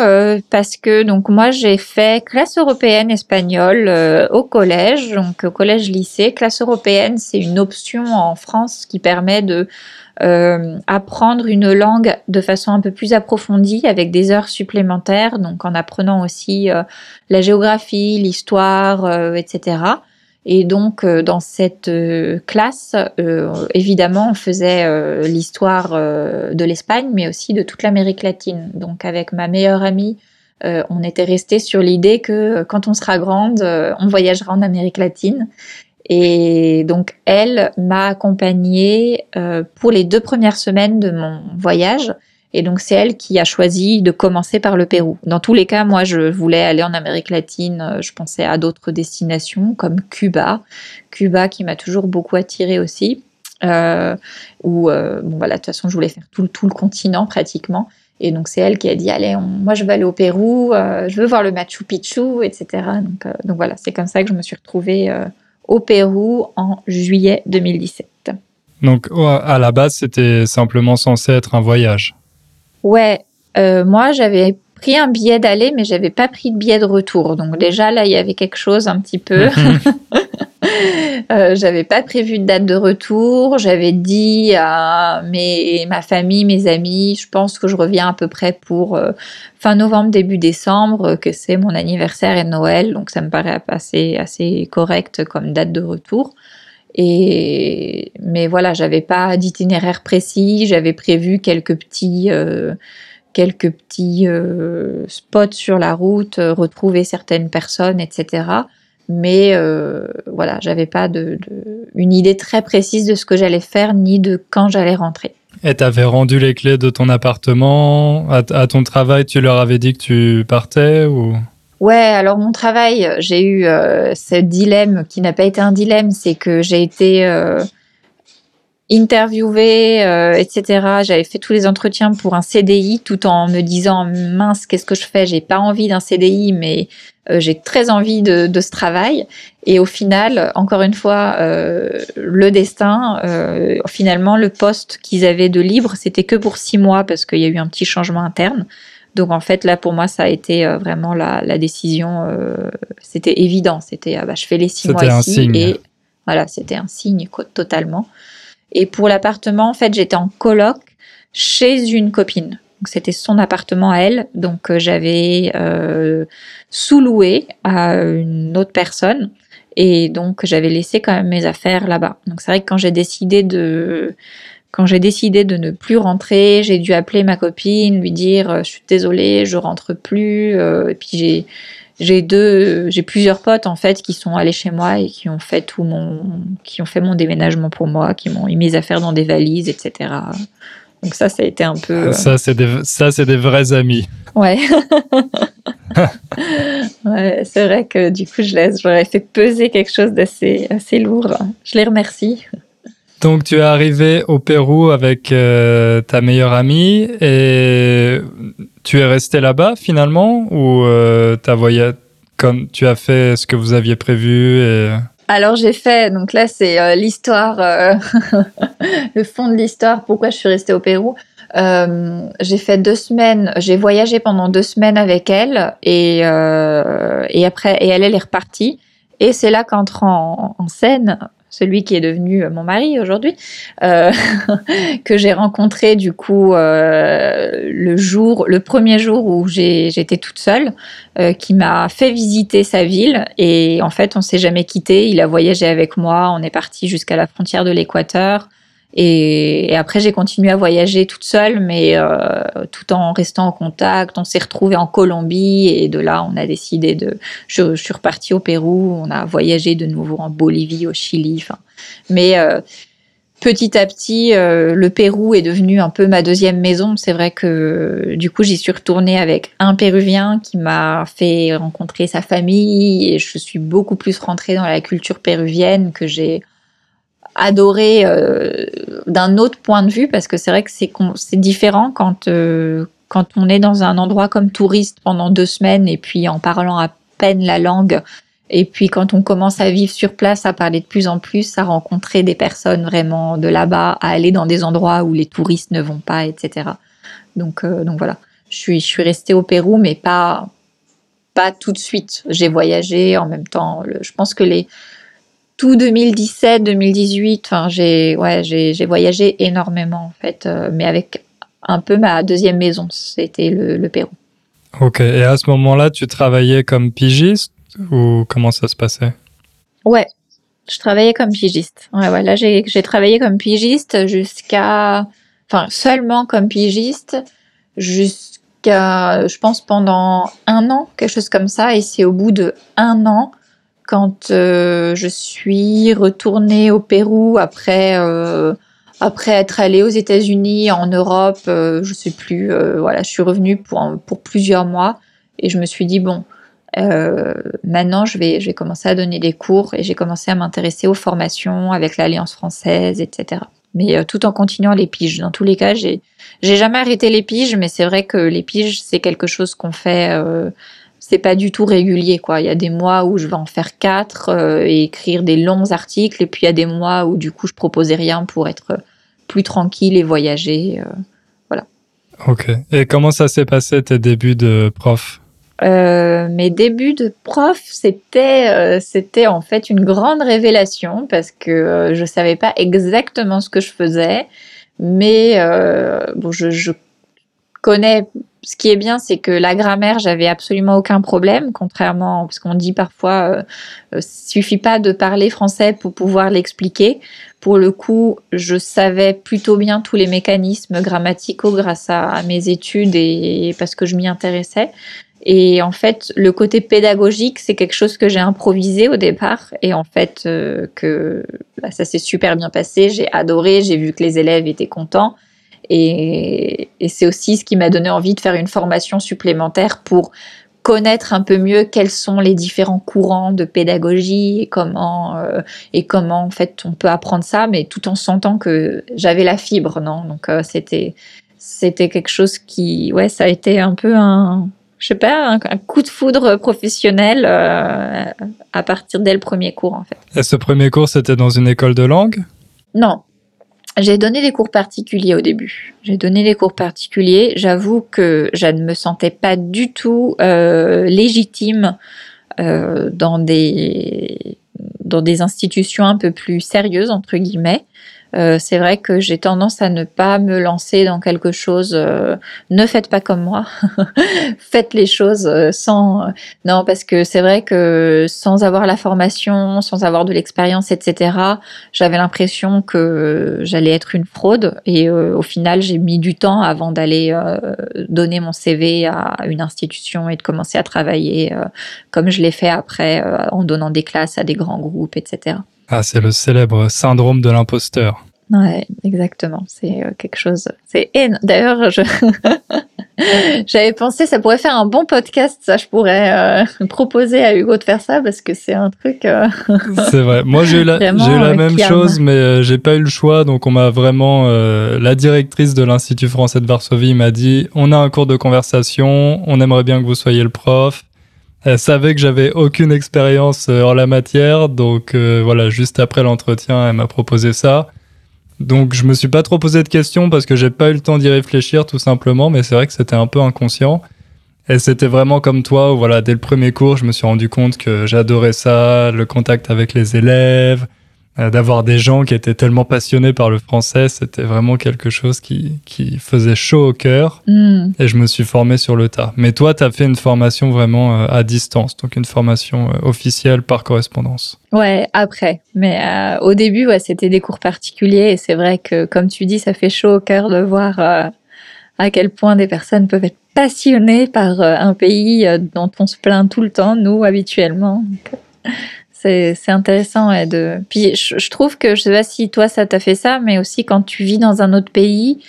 Parce que donc moi j'ai fait classe européenne espagnole au collège, donc au collège lycée. Classe européenne c'est une option en France qui permet de euh, apprendre une langue de façon un peu plus approfondie avec des heures supplémentaires, donc en apprenant aussi euh, la géographie, l'histoire, euh, etc. Et donc dans cette classe, évidemment, on faisait l'histoire de l'Espagne, mais aussi de toute l'Amérique latine. Donc avec ma meilleure amie, on était resté sur l'idée que quand on sera grande, on voyagera en Amérique latine. Et donc, elle m'a accompagnée euh, pour les deux premières semaines de mon voyage. Et donc, c'est elle qui a choisi de commencer par le Pérou. Dans tous les cas, moi, je voulais aller en Amérique latine. Euh, je pensais à d'autres destinations comme Cuba. Cuba qui m'a toujours beaucoup attirée aussi. Euh, où, euh, bon, voilà, de toute façon, je voulais faire tout, tout le continent pratiquement. Et donc, c'est elle qui a dit, allez, moi, je vais aller au Pérou, euh, je veux voir le Machu Picchu, etc. Donc, donc voilà, c'est comme ça que je me suis retrouvée au Pérou en juillet 2017. Donc à la base, c'était simplement censé être un voyage. Ouais, euh, moi j'avais pris un billet d'aller, mais j'avais pas pris de billet de retour. Donc déjà là, il y avait quelque chose un petit peu. euh, j'avais pas prévu de date de retour. J'avais dit à mes, ma famille, mes amis, je pense que je reviens à peu près pour euh, fin novembre, début décembre, que c'est mon anniversaire et Noël. Donc ça me paraît assez, assez correct comme date de retour. Et mais voilà, j'avais pas d'itinéraire précis. J'avais prévu quelques petits euh, quelques petits euh, spots sur la route, retrouver certaines personnes, etc. Mais euh, voilà, j'avais pas de, de, une idée très précise de ce que j'allais faire ni de quand j'allais rentrer. Et tu avais rendu les clés de ton appartement? À, à, ton travail, tu leur avais dit que tu partais ou? Ouais, alors mon travail, j'ai eu euh, ce dilemme qui n'a pas été un dilemme, c'est que j'ai été euh, interviewé, euh, etc. J'avais fait tous les entretiens pour un CDI tout en me disant mince, qu'est-ce que je fais? J'ai pas envie d'un CDI, mais j'ai très envie de, de, ce travail. Et au final, encore une fois, euh, le destin, euh, finalement, le poste qu'ils avaient de libre, c'était que pour six mois parce qu'il y a eu un petit changement interne. Donc en fait, là, pour moi, ça a été euh, vraiment la, la décision. c'était évident. C'était, ah bah, je fais les six mois ici. Et voilà, c'était un signe totalement. Et pour l'appartement, en fait, j'étais en coloc chez une copine. C'était son appartement à elle, donc j'avais sous-loué à une autre personne. Et donc j'avais laissé quand même mes affaires là-bas. Donc c'est vrai que quand j'ai décidé de quand j'ai décidé de ne plus rentrer, j'ai dû appeler ma copine, lui dire euh, je suis désolée, je rentre plus. Euh, et puis j'ai j'ai deux j'ai plusieurs potes en fait qui sont allés chez moi et qui ont fait tout mon qui ont fait mon déménagement pour moi, qui m'ont mis mes affaires dans des valises, etc. Donc ça, ça a été un peu. Ça, c'est des, ça, c'est des vrais amis. Ouais. ouais, c'est vrai que du coup, je laisse, j'aurais fait peser quelque chose d'assez assez lourd. Je les remercie. Donc, tu es arrivé au Pérou avec euh, ta meilleure amie et tu es resté là-bas finalement ou euh, as voyagé, comme tu as fait ce que vous aviez prévu et... Alors j'ai fait, donc là c'est euh, l'histoire, euh, le fond de l'histoire, pourquoi je suis restée au Pérou. Euh, j'ai fait deux semaines, j'ai voyagé pendant deux semaines avec elle et, et après, et elle, elle est repartie. Et c'est là qu'entre en, en, scène celui qui est devenu mon mari aujourd'hui, euh, que j'ai rencontré du coup euh, le jour, le premier jour où j'étais toute seule, euh, qui m'a fait visiter sa ville et en fait on s'est jamais quitté. Il a voyagé avec moi, on est parti jusqu'à la frontière de l'Équateur. Et, après, j'ai continué à voyager toute seule, mais euh, tout en restant en contact. On s'est retrouvé en Colombie et de là, on a décidé de. Je, suis repartie au Pérou. On a voyagé de nouveau en Bolivie, au Chili. Enfin, mais euh, petit à petit, euh, le Pérou est devenu un peu ma deuxième maison. C'est vrai que du coup, j'y suis retournée avec un Péruvien qui m'a fait rencontrer sa famille et je suis beaucoup plus rentrée dans la culture péruvienne que j'ai adoré euh, d'un autre point de vue parce que c'est vrai que c'est c'est différent quand euh, quand on est dans un endroit comme touriste pendant deux semaines et puis en parlant à peine la langue et puis quand on commence à vivre sur place, à parler de plus en plus, à rencontrer des personnes vraiment de là-bas, à aller dans des endroits où les touristes ne vont pas, etc. Donc euh, donc voilà, je suis je suis restée au Pérou mais pas pas tout de suite. J'ai voyagé en même temps. je pense que les tout 2017, 2018, enfin j'ai ouais j'ai voyagé énormément en fait, euh, mais avec un peu ma deuxième maison, c'était le, Pérou. Ok. Et à ce moment-là, tu travaillais comme pigiste ou comment ça se passait? Ouais, je travaillais comme pigiste. Ouais, ouais là j'ai travaillé comme pigiste jusqu'à, enfin seulement comme pigiste jusqu'à, je pense pendant un an, quelque chose comme ça. Et c'est au bout de un an quand euh, je suis retournée au Pérou après euh, après être allée aux États-Unis, en Europe, euh, je sais plus. voilà, je suis revenue pour pour plusieurs mois et je me suis dit bon, maintenant je vais je vais commencer à donner des cours et j'ai commencé à m'intéresser aux formations avec l'Alliance française, etc. Mais tout en continuant les piges. Dans tous les cas, j'ai j'ai jamais arrêté les piges, mais c'est vrai que les piges c'est quelque chose qu'on fait c'est pas du tout régulier quoi. Il y a des mois où je vais en faire quatre euh, et écrire des longs articles et puis il y a des mois où du coup je proposais rien pour être plus tranquille et voyager. Euh, voilà. Ok. Et comment ça s'est passé tes débuts de prof? Euh, mes débuts de prof, c'était c'était en fait une grande révélation parce que je savais pas exactement ce que je faisais, mais bon, je, je connais ce qui est bien, c'est que la grammaire, j'avais absolument aucun problème, contrairement parce qu'on dit parfois, euh, euh suffit pas de parler français pour pouvoir l'expliquer. Pour le coup, je savais plutôt bien tous les mécanismes grammaticaux grâce à, mes études et, parce que je m'y intéressais. Et en fait, le côté pédagogique, c'est quelque chose que j'ai improvisé au départ. Et en fait, euh, que bah, ça s'est super bien passé. J'ai adoré. J'ai vu que les élèves étaient contents. Et, c'est aussi ce qui m'a donné envie de faire une formation supplémentaire pour connaître un peu mieux quels sont les différents courants de pédagogie et comment euh, et comment en fait on peut apprendre ça mais tout en sentant que j'avais la fibre non? Donc euh, c'était c'était quelque chose qui ouais ça a été un peu un je sais pas un, coup de foudre professionnel euh, à partir dès le premier cours en fait. Et ce premier cours c'était dans une école de langue? Non, j'ai donné des cours particuliers au début. J'ai donné des cours particuliers. J'avoue que je ne me sentais pas du tout euh, légitime euh, dans des dans des institutions un peu plus sérieuses entre guillemets. Euh, c'est vrai que j'ai tendance à ne pas me lancer dans quelque chose. Euh, ne faites pas comme moi. faites les choses euh, sans. non, parce que c'est vrai que sans avoir la formation, sans avoir de l'expérience, etc. J'avais l'impression que j'allais être une fraude. Et au final, j'ai mis du temps avant d'aller donner mon CV à une institution et de commencer à travailler comme je l'ai fait après en donnant des classes à des grands groupes, etc. Ah, c'est le célèbre syndrome de l'imposteur. Ouais, exactement. C'est euh, quelque chose. C'est D'ailleurs, je... j'avais pensé, ça pourrait faire un bon podcast. Ça, je pourrais euh, proposer à Hugo de faire ça parce que c'est un truc. Euh, c'est vrai. Moi, j'ai eu la, j'ai eu la même chose, mais j'ai pas eu le choix. Donc, on m'a vraiment. la directrice de l'Institut français de Varsovie m'a dit on a un cours de conversation. On aimerait bien que vous soyez le prof. Elle savait que j'avais aucune expérience euh, en la matière, donc euh, voilà, juste après l'entretien, elle m'a proposé ça. Donc je me suis pas trop posé de questions parce que j'ai pas eu le temps d'y réfléchir tout simplement, mais c'est vrai que c'était un peu inconscient. Et c'était vraiment comme toi, où voilà, dès le premier cours, je me suis rendu compte que j'adorais ça, le contact avec les élèves, euh, d'avoir des gens qui étaient tellement passionnés par le français, c'était vraiment quelque chose qui, qui faisait chaud au cœur. Hmm. Et je me suis formé sur le tas. Mais toi, tu as fait une formation vraiment euh, à distance, donc une formation euh, officielle par correspondance. Ouais, après. Mais au début, ouais, c'était des cours particuliers. Et c'est vrai que, comme tu dis, ça fait chaud au cœur de voir à quel point des personnes peuvent être passionnées par un pays dont on se plaint tout le temps, nous, habituellement c'est intéressant et puis je, trouve que je sais pas si toi ça t'a fait ça mais aussi quand tu vis dans un autre pays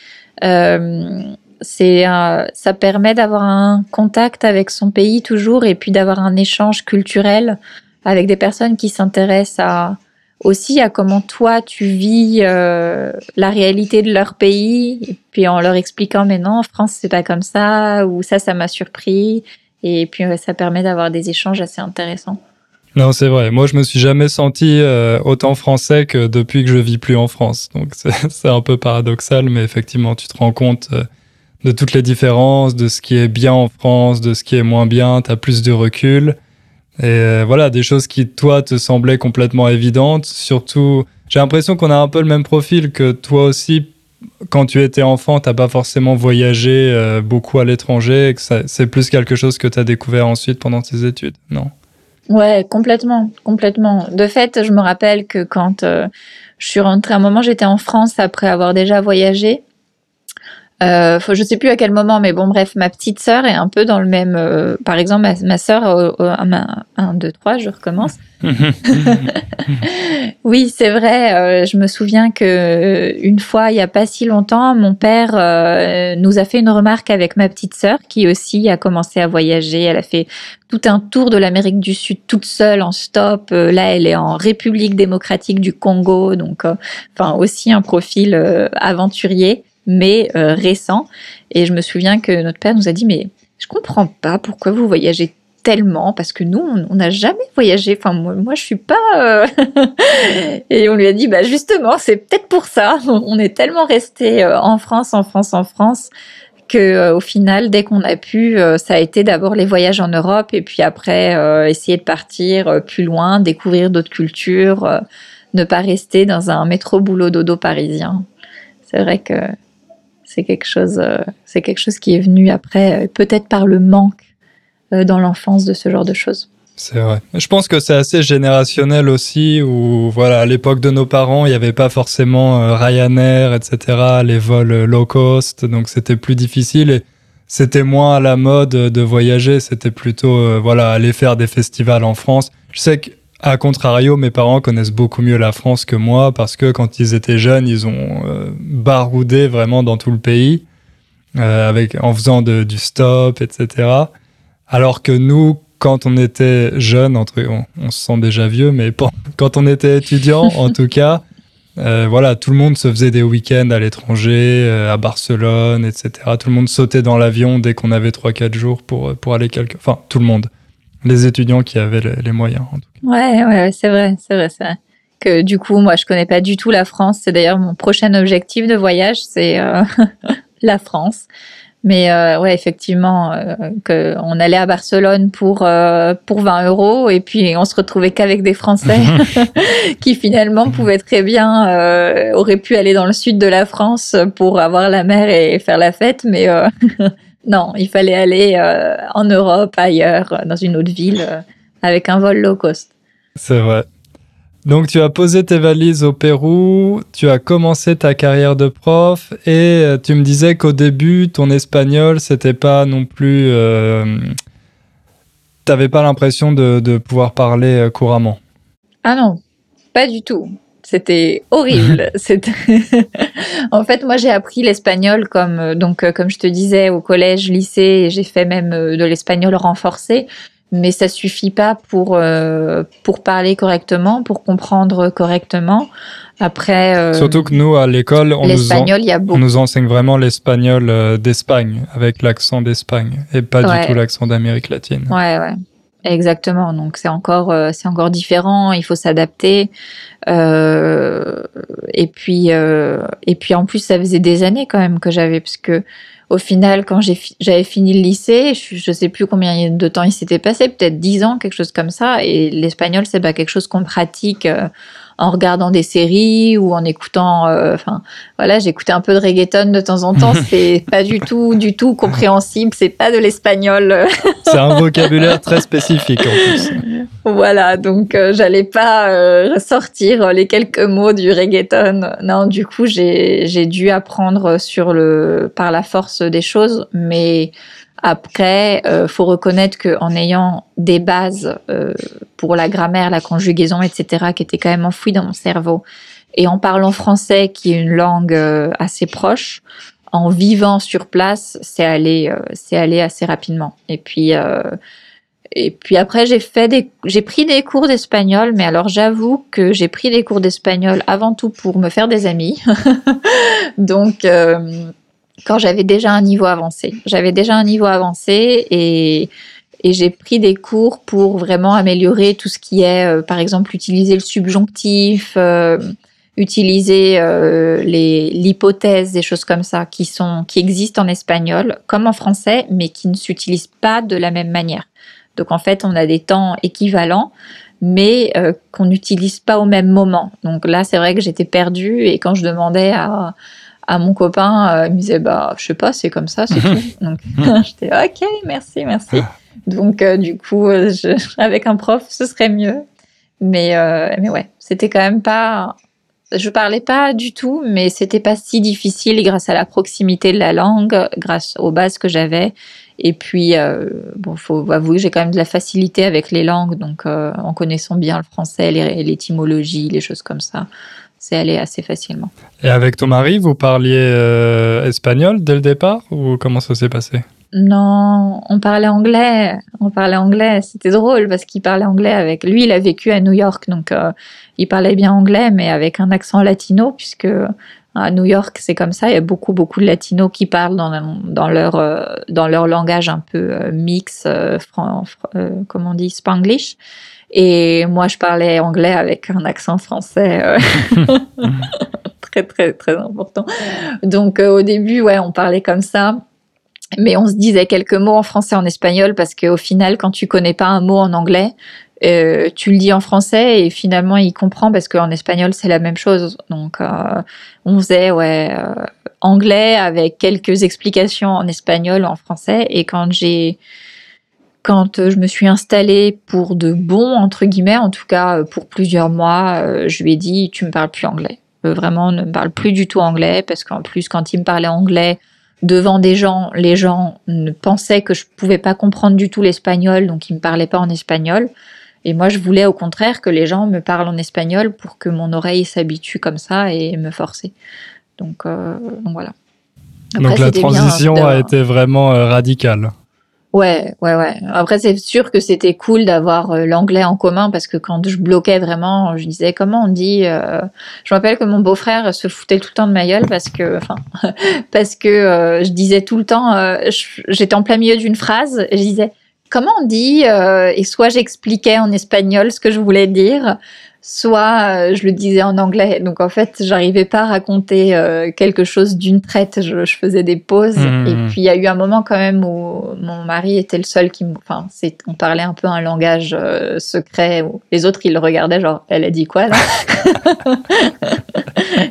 euh, ça permet d'avoir un contact avec son pays toujours et puis d'avoir un échange culturel avec des personnes qui s'intéressent à aussi à comment toi tu vis euh, la réalité de leur pays puis en leur expliquant mais non en France c'est pas comme ça ou ça ça m'a surpris et puis ça permet d'avoir des échanges assez intéressants. Non, c'est vrai. Moi, je me suis jamais senti euh, autant français que depuis que je vis plus en France. Donc, c'est un peu paradoxal, mais effectivement, tu te rends compte euh, de toutes les différences, de ce qui est bien en France, de ce qui est moins bien. Tu as plus de recul. Et euh, voilà, des choses qui, toi, te semblaient complètement évidentes. Surtout, j'ai l'impression qu'on a un peu le même profil que toi aussi. Quand tu étais enfant, t'as pas forcément voyagé beaucoup à l'étranger que c'est plus quelque chose que tu as découvert ensuite pendant tes études, non? Ouais, complètement, complètement. De fait, je me rappelle que quand euh, je suis rentrée, à un moment, j'étais en France après avoir déjà voyagé. Euh, faut, je sais plus à quel moment, mais bon, bref, ma petite sœur est un peu dans le même. Euh, par exemple, ma, ma sœur, 1, 2, 3, je recommence. oui, c'est vrai. Euh, je me souviens que euh, une fois, il y a pas si longtemps, mon père euh, nous a fait une remarque avec ma petite sœur qui aussi a commencé à voyager. Elle a fait tout un tour de l'Amérique du Sud toute seule en stop. là, elle est en République démocratique du Congo, donc enfin aussi un profil aventurier mais récent. Et je me souviens que notre père nous a dit mais je comprends pas pourquoi vous voyagez tellement parce que nous on n'a jamais voyagé. Enfin moi, je suis pas euh, et on lui a dit bah justement c'est peut-être pour ça. On est tellement resté euh, en France en France en France que euh, au final dès qu'on a pu ça a été d'abord les voyages en Europe et puis après essayer de partir plus loin découvrir d'autres cultures ne pas rester dans un métro boulot dodo parisien. C'est vrai que c'est quelque chose c'est quelque chose qui est venu après peut-être par le manque euh, dans l'enfance de ce genre de choses. C'est vrai. Je pense que c'est assez générationnel aussi, où voilà, à l'époque de nos parents, il n'y avait pas forcément euh, Ryanair, etc., les vols low cost, donc c'était plus difficile et c'était moins à la mode de voyager, c'était plutôt euh, voilà, aller faire des festivals en France. Je sais qu'à contrario, mes parents connaissent beaucoup mieux la France que moi parce que quand ils étaient jeunes, ils ont baroudé vraiment dans tout le pays, avec, en faisant du stop, etc. Alors que nous, quand on était jeune, entre, on, se sent déjà vieux, mais quand on était étudiant, en tout cas, euh, voilà, tout le monde se faisait des week-ends à l'étranger, euh, à Barcelone, etc. Tout le monde sautait dans l'avion dès qu'on avait 3-4 jours pour, pour aller quelque... Enfin, tout le monde. Les étudiants qui avaient les, moyens, en tout cas. Ouais, ouais, c'est vrai, c'est vrai, c'est vrai. Que du coup, moi, je connais pas du tout la France. C'est d'ailleurs mon prochain objectif de voyage, c'est euh, la France. Mais euh, ouais, effectivement, euh, que on allait à Barcelone pour euh, pour 20 euros et puis on se retrouvait qu'avec des Français qui finalement pouvaient très bien euh, auraient pu aller dans le sud de la France pour avoir la mer et faire la fête, mais euh, non, il fallait aller euh, en Europe, ailleurs, dans une autre ville, euh, avec un vol low cost. C'est vrai. Donc tu as posé tes valises au Pérou, tu as commencé ta carrière de prof et euh, tu me disais qu'au début ton espagnol c'était pas non plus, euh, t'avais pas l'impression de, de pouvoir parler euh, couramment. Ah non, pas du tout. C'était horrible. C'était en fait, moi, j'ai appris l'espagnol comme euh, donc euh, comme je te disais au collège, lycée, j'ai fait même euh, de l'espagnol renforcé. Mais ça suffit pas pour euh, pour parler correctement, pour comprendre correctement. Après, euh, Surtout que nous à l'école on on nous enseigne vraiment l'espagnol d'Espagne avec l'accent d'Espagne et pas Ouais. du tout l'accent d'Amérique latine. Ouais, ouais. Exactement. Donc c'est encore euh, c'est encore différent. Il faut s'adapter. Euh, et puis euh, et puis en plus ça faisait des années quand même que j'avais parce que au final quand j'ai j'avais fini le lycée, je, je sais plus combien de temps il s'était passé, peut-être 10 ans, quelque chose comme ça. Et l'espagnol c'est pas quelque chose qu'on pratique. En regardant des séries ou en écoutant, euh, enfin voilà, j'écoutais un peu de reggaeton de temps en temps. c'est pas du tout, du tout compréhensible. C'est pas de l'espagnol C'est un vocabulaire très spécifique en plus. Voilà, donc euh, j'allais pas euh, sortir les quelques mots du reggaeton. Non, du coup, j'ai j'ai dû apprendre sur le par la force des choses, mais après, euh, faut reconnaître que en ayant des bases euh, pour la grammaire, la conjugaison, etc., qui étaient quand même enfouies dans mon cerveau, et en parlant français, qui est une langue euh, assez proche, en vivant sur place, c'est allé, euh, c'est allé assez rapidement. Et puis, euh, et puis après, j'ai fait des, j'ai pris des cours d'espagnol, mais alors j'avoue que j'ai pris des cours d'espagnol avant tout pour me faire des amis. Donc, euh, quand j'avais déjà un niveau avancé, j'avais déjà un niveau avancé et et j'ai pris des cours pour vraiment améliorer tout ce qui est, euh, par exemple, utiliser le subjonctif, euh, utiliser euh, l'hypothèse, des choses comme ça, qui sont qui existent en espagnol comme en français, mais qui ne s'utilisent pas de la même manière. Donc en fait, on a des temps équivalents, mais euh, qu'on n'utilise pas au même moment. Donc là, c'est vrai que j'étais perdue et quand je demandais à à mon copain, euh, il me disait bah je sais pas, c'est comme ça, c'est tout. Donc j'étais ok, merci, merci. Donc euh, du coup, euh, je, avec un prof, ce serait mieux. Mais mais ouais, c'était quand même pas. Je parlais pas du tout, mais c'était pas si difficile grâce à la proximité de la langue, grâce aux bases que j'avais. Et puis, euh, bon, faut avouer que j'ai quand même de la facilité avec les langues, donc euh, en connaissant bien le français, les- l'étymologie, les choses comme ça, c'est allé assez facilement. Et avec ton mari, vous parliez euh, espagnol dès le départ ou comment ça s'est passé? Non, on parlait anglais. On parlait anglais. C'était drôle parce qu'il parlait anglais avec. Lui, il a vécu à New York, donc euh, il parlait bien anglais, mais avec un accent latino, puisque à New York, c'est comme ça. Il y a beaucoup, beaucoup de latinos qui parlent dans, dans leur euh, dans leur langage un peu euh, mix, euh, fran- euh, comment on dit, spanglish. Et moi, je parlais anglais avec un accent français euh, très, très, très important. Donc, euh, au début, ouais, on parlait comme ça. Mais on se disait quelques mots en français, en espagnol, parce qu'au final, quand tu connais pas un mot en anglais, euh, tu le dis en français et finalement il comprend parce qu'en espagnol c'est la même chose. Donc euh, on faisait ouais euh, anglais avec quelques explications en espagnol, en français. Et quand j'ai quand euh, je me suis installée pour de bon entre guillemets, en tout cas euh, pour plusieurs mois, euh, je lui ai dit tu me parles plus anglais. Vraiment, ne me parle plus du tout anglais parce qu'en plus quand il me parlait anglais devant des gens, les gens ne pensaient que je pouvais pas comprendre du tout l'espagnol, donc ils me parlaient pas en espagnol. Et moi, je voulais au contraire que les gens me parlent en espagnol pour que mon oreille s'habitue comme ça et me forcer. Donc, euh, donc voilà. Donc la bien transition a été vraiment radicale. Ouais, ouais, ouais. Après, c'est sûr que c'était cool d'avoir euh, l'anglais en commun parce que quand je bloquais vraiment, je disais comment on dit. euh, Je me rappelle que mon beau-frère se foutait tout le temps de ma gueule parce que, enfin, parce que euh, je disais tout le temps. euh, J'étais en plein milieu d'une phrase je disais comment on dit et soit j'expliquais en espagnol ce que je voulais dire, soit euh, je le disais en anglais. Donc en fait, j'arrivais pas à raconter euh, quelque chose d'une traite. Je, faisais des pauses. Mmh. Et puis il y a eu un moment quand même où mon mari était le seul qui, enfin, c'est, on parlait un peu un langage euh, secret. Où les autres ils le regardaient genre, elle a dit quoi là?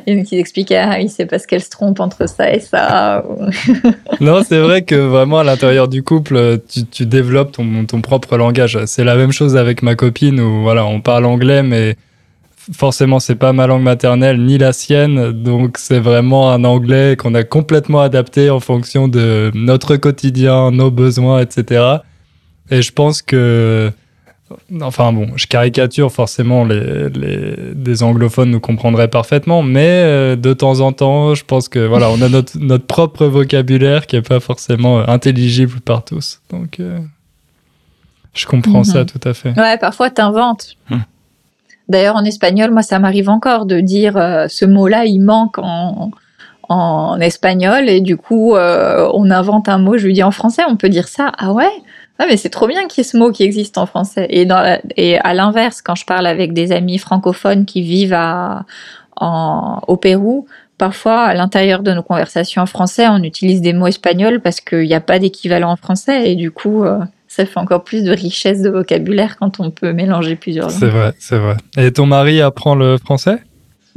Et donc il expliquait, ah oui, c'est parce qu'elle se trompe entre ça et ça. non, c'est vrai que vraiment à l'intérieur du couple, tu, tu développes ton, ton propre langage. C'est la même chose avec ma copine où voilà, on parle anglais, mais forcément c'est pas ma langue maternelle ni la sienne, donc c'est vraiment un anglais qu'on a complètement adapté en fonction de notre quotidien, nos besoins, etc. Et je pense que, enfin bon, je caricature forcément les, les des anglophones nous comprendraient parfaitement, mais euh, de temps en temps, je pense que voilà, on a notre, notre propre vocabulaire qui est pas forcément intelligible par tous, donc. Euh, je comprends ça mhm. tout à fait. Ouais, parfois t'inventes. Hum. D'ailleurs, en espagnol, moi, ça m'arrive encore de dire euh, ce mot-là, il manque en, en espagnol, et du coup, euh, on invente un mot. Je lui dis en français, on peut dire ça. Ah ouais? Ah, mais c'est trop bien qu'il y ait ce mot qui existe en français. Et, dans et à l'inverse, quand je parle avec des amis francophones qui vivent à, en, au Pérou, parfois, à l'intérieur de nos conversations en français, on utilise des mots espagnols parce qu'il n'y a pas d'équivalent en français. Et du coup, euh, ça fait encore plus de richesse de vocabulaire quand on peut mélanger plusieurs langues. C'est vrai, c'est vrai. Et ton mari apprend le français?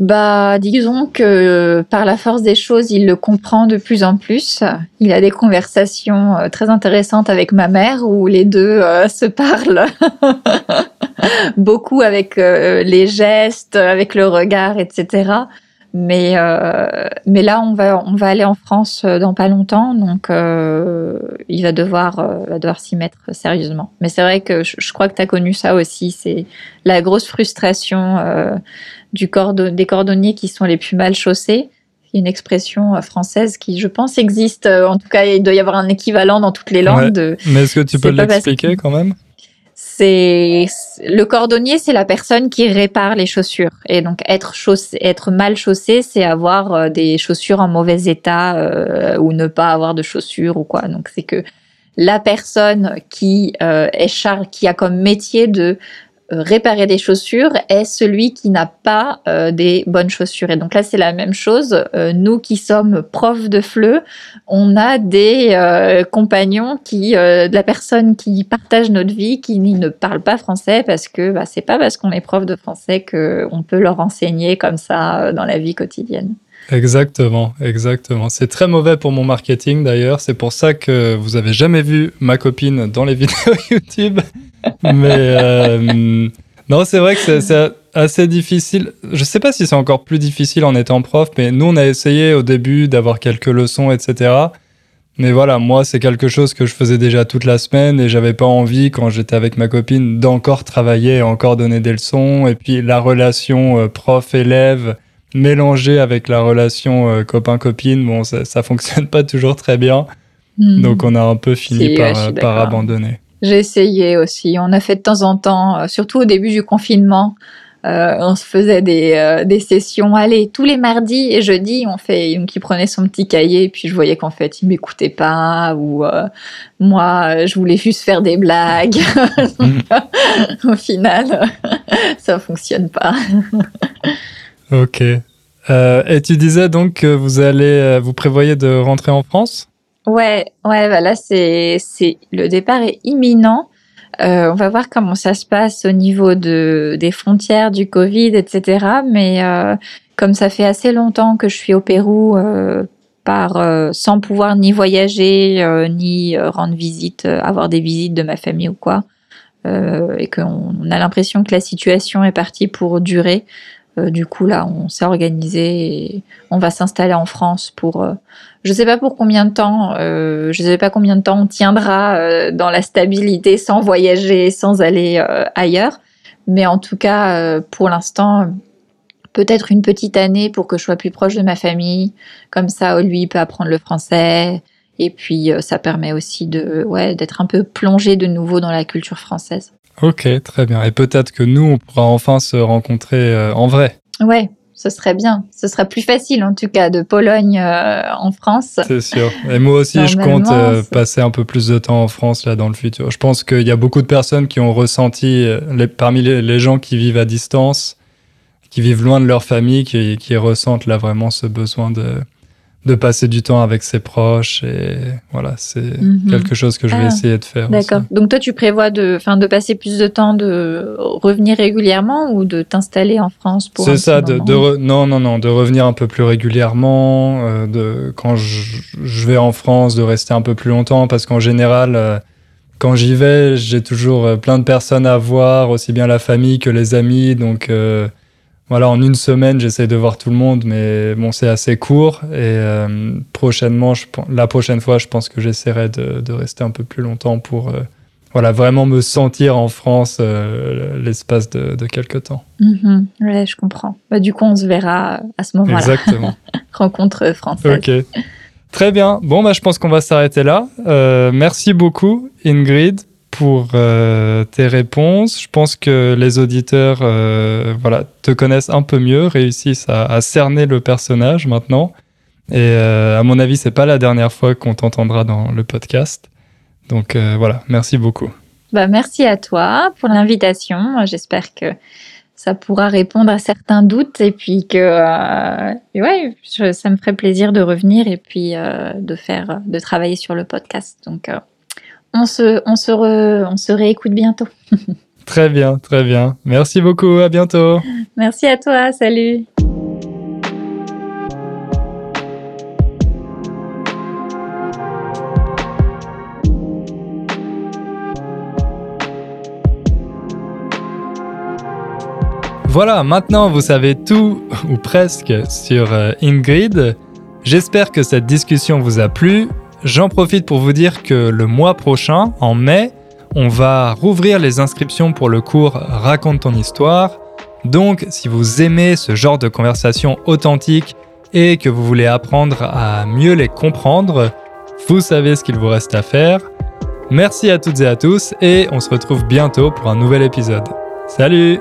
Bah, disons que par la force des choses, il le comprend de plus en plus. Il a des conversations euh, très intéressantes avec ma mère où les deux euh, se parlent beaucoup avec euh, les gestes, avec le regard, etc. Mais, euh, mais là, on va, on va aller en France euh, dans pas longtemps, donc euh, il va devoir, euh, va devoir s'y mettre sérieusement. Mais c'est vrai que je, je crois que tu as connu ça aussi, c'est la grosse frustration euh, du cordon, des cordonniers qui sont les plus mal chaussés. Il y a une expression française qui, je pense, existe. En tout cas, il doit y avoir un équivalent dans toutes les langues. Ouais. De, mais est-ce que tu peux l'expliquer quand même? C'est le cordonnier, c'est la personne qui répare les chaussures. Et donc être être mal chaussé, c'est avoir euh, des chaussures en mauvais état euh, ou ne pas avoir de chaussures ou quoi. Donc c'est que la personne qui euh, est char qui a comme métier de réparer des chaussures est celui qui n'a pas euh, des bonnes chaussures. Et donc là, c'est la même chose. Euh, nous qui sommes profs de FLE, on a des euh, compagnons qui, euh, de la personne qui partage notre vie, qui ne parle pas français parce que bah, c'est pas parce qu'on est prof de français qu'on peut leur enseigner comme ça dans la vie quotidienne. Exactement, exactement. C'est très mauvais pour mon marketing d'ailleurs. C'est pour ça que vous avez jamais vu ma copine dans les vidéos YouTube. Mais euh, non, c'est vrai que c'est assez difficile. Je sais pas si c'est encore plus difficile en étant prof, mais nous, on a essayé au début d'avoir quelques leçons, etc. Mais voilà, moi, c'est quelque chose que je faisais déjà toute la semaine et j'avais pas envie, quand j'étais avec ma copine, d'encore travailler, encore donner des leçons. Et puis la relation euh, prof-élève mélangée avec la relation euh, copain-copine, bon, ça, ça fonctionne pas toujours très bien. Mmh. Donc on a un peu fini par, par abandonner. J'ai essayé aussi. On a fait de temps en temps, euh, surtout au début du confinement, euh, on se faisait des, euh, des sessions. Allez, tous les mardis et jeudis, on fait, donc il prenait son petit cahier, et puis je voyais qu'en fait, il m'écoutait pas, ou euh, moi, je voulais juste faire des blagues. au final, ça fonctionne pas. Ok. Euh, et tu disais donc que vous allez, vous prévoyez de rentrer en France? Ouais, ouais, bah là c'est c'est le départ est imminent. Euh, on va voir comment ça se passe au niveau de des frontières, du Covid, etc. Mais euh, comme ça fait assez longtemps que je suis au Pérou, euh, par euh, sans pouvoir ni voyager euh, ni euh, rendre visite, avoir des visites de ma famille ou quoi, et qu'on a l'impression que la situation est partie pour durer. Euh, du coup, là, on s'est organisé et on va s'installer en France pour. Euh, je sais pas pour combien de temps. Euh, je sais pas combien de temps on tiendra euh, dans la stabilité sans voyager, sans aller euh, ailleurs. Mais en tout cas, pour l'instant, peut-être une petite année pour que je sois plus proche de ma famille. Comme ça, lui peut apprendre le français. Et puis, ça permet aussi de, ouais, d'être un peu plongé de nouveau dans la culture française. Ok, très bien. Et peut-être que nous, on pourra enfin se rencontrer euh, en vrai. Ouais, ce serait bien. Ce serait plus facile, en tout cas, de Pologne euh, en France. C'est sûr. Et moi aussi, je compte euh, passer un peu plus de temps en France là dans le futur. Je pense qu'il y a beaucoup de personnes qui ont ressenti, les, parmi les, les, gens qui vivent à distance, qui vivent loin de leur famille, qui, qui ressentent là vraiment ce besoin de, de passer du temps avec ses proches. Et voilà, c'est Mhm. quelque chose que je vais Ah, essayer de faire. D'accord. aussi. Donc toi, tu prévois de, enfin, de passer plus de temps, de revenir régulièrement ou de t'installer en France pour C'est ça, de re- non, non, non, de revenir un peu plus régulièrement, euh, de, quand je, je vais en France, de rester un peu plus longtemps, parce qu'en général, euh, quand j'y vais, j'ai toujours euh, plein de personnes à voir, aussi bien la famille que les amis, donc euh, voilà, en une semaine, j'essaie de voir tout le monde, mais bon, c'est assez court, et euh, prochainement, je, la prochaine fois, je pense que j'essaierai de, de rester un peu plus longtemps pour, euh, voilà, vraiment me sentir en France euh, l'espace de, de quelques temps. Mhm. Ouais, je comprends. Bah, du coup, on se verra à ce moment-là. Exactement. Rencontre française. Ok. Très bien. Bon, bah, je pense qu'on va s'arrêter là. Merci beaucoup, Ingrid, pour euh, tes réponses. Je pense que les auditeurs euh, voilà, te connaissent un peu mieux, réussissent à, cerner le personnage maintenant. Et euh, à mon avis, c'est pas la dernière fois qu'on t'entendra dans le podcast. Donc voilà, merci beaucoup. Bah, merci à toi pour l'invitation. J'espère que ça pourra répondre à certains doutes et puis que ouais, ça me ferait plaisir de revenir et puis de faire, de travailler sur le podcast. Donc, euh, on se, on se, re- on se réécoute bientôt. Très bien, très bien. Merci beaucoup. À bientôt. Merci à toi. Salut. Voilà, maintenant vous savez tout, ou presque, sur euh, Ingrid. J'espère que cette discussion vous a plu. J'en profite pour vous dire que le mois prochain, en mai, on va rouvrir les inscriptions pour le cours Raconte ton histoire. Donc, si vous aimez ce genre de conversation authentique et que vous voulez apprendre à mieux les comprendre, vous savez ce qu'il vous reste à faire. Merci à toutes et à tous et on se retrouve bientôt pour un nouvel épisode. Salut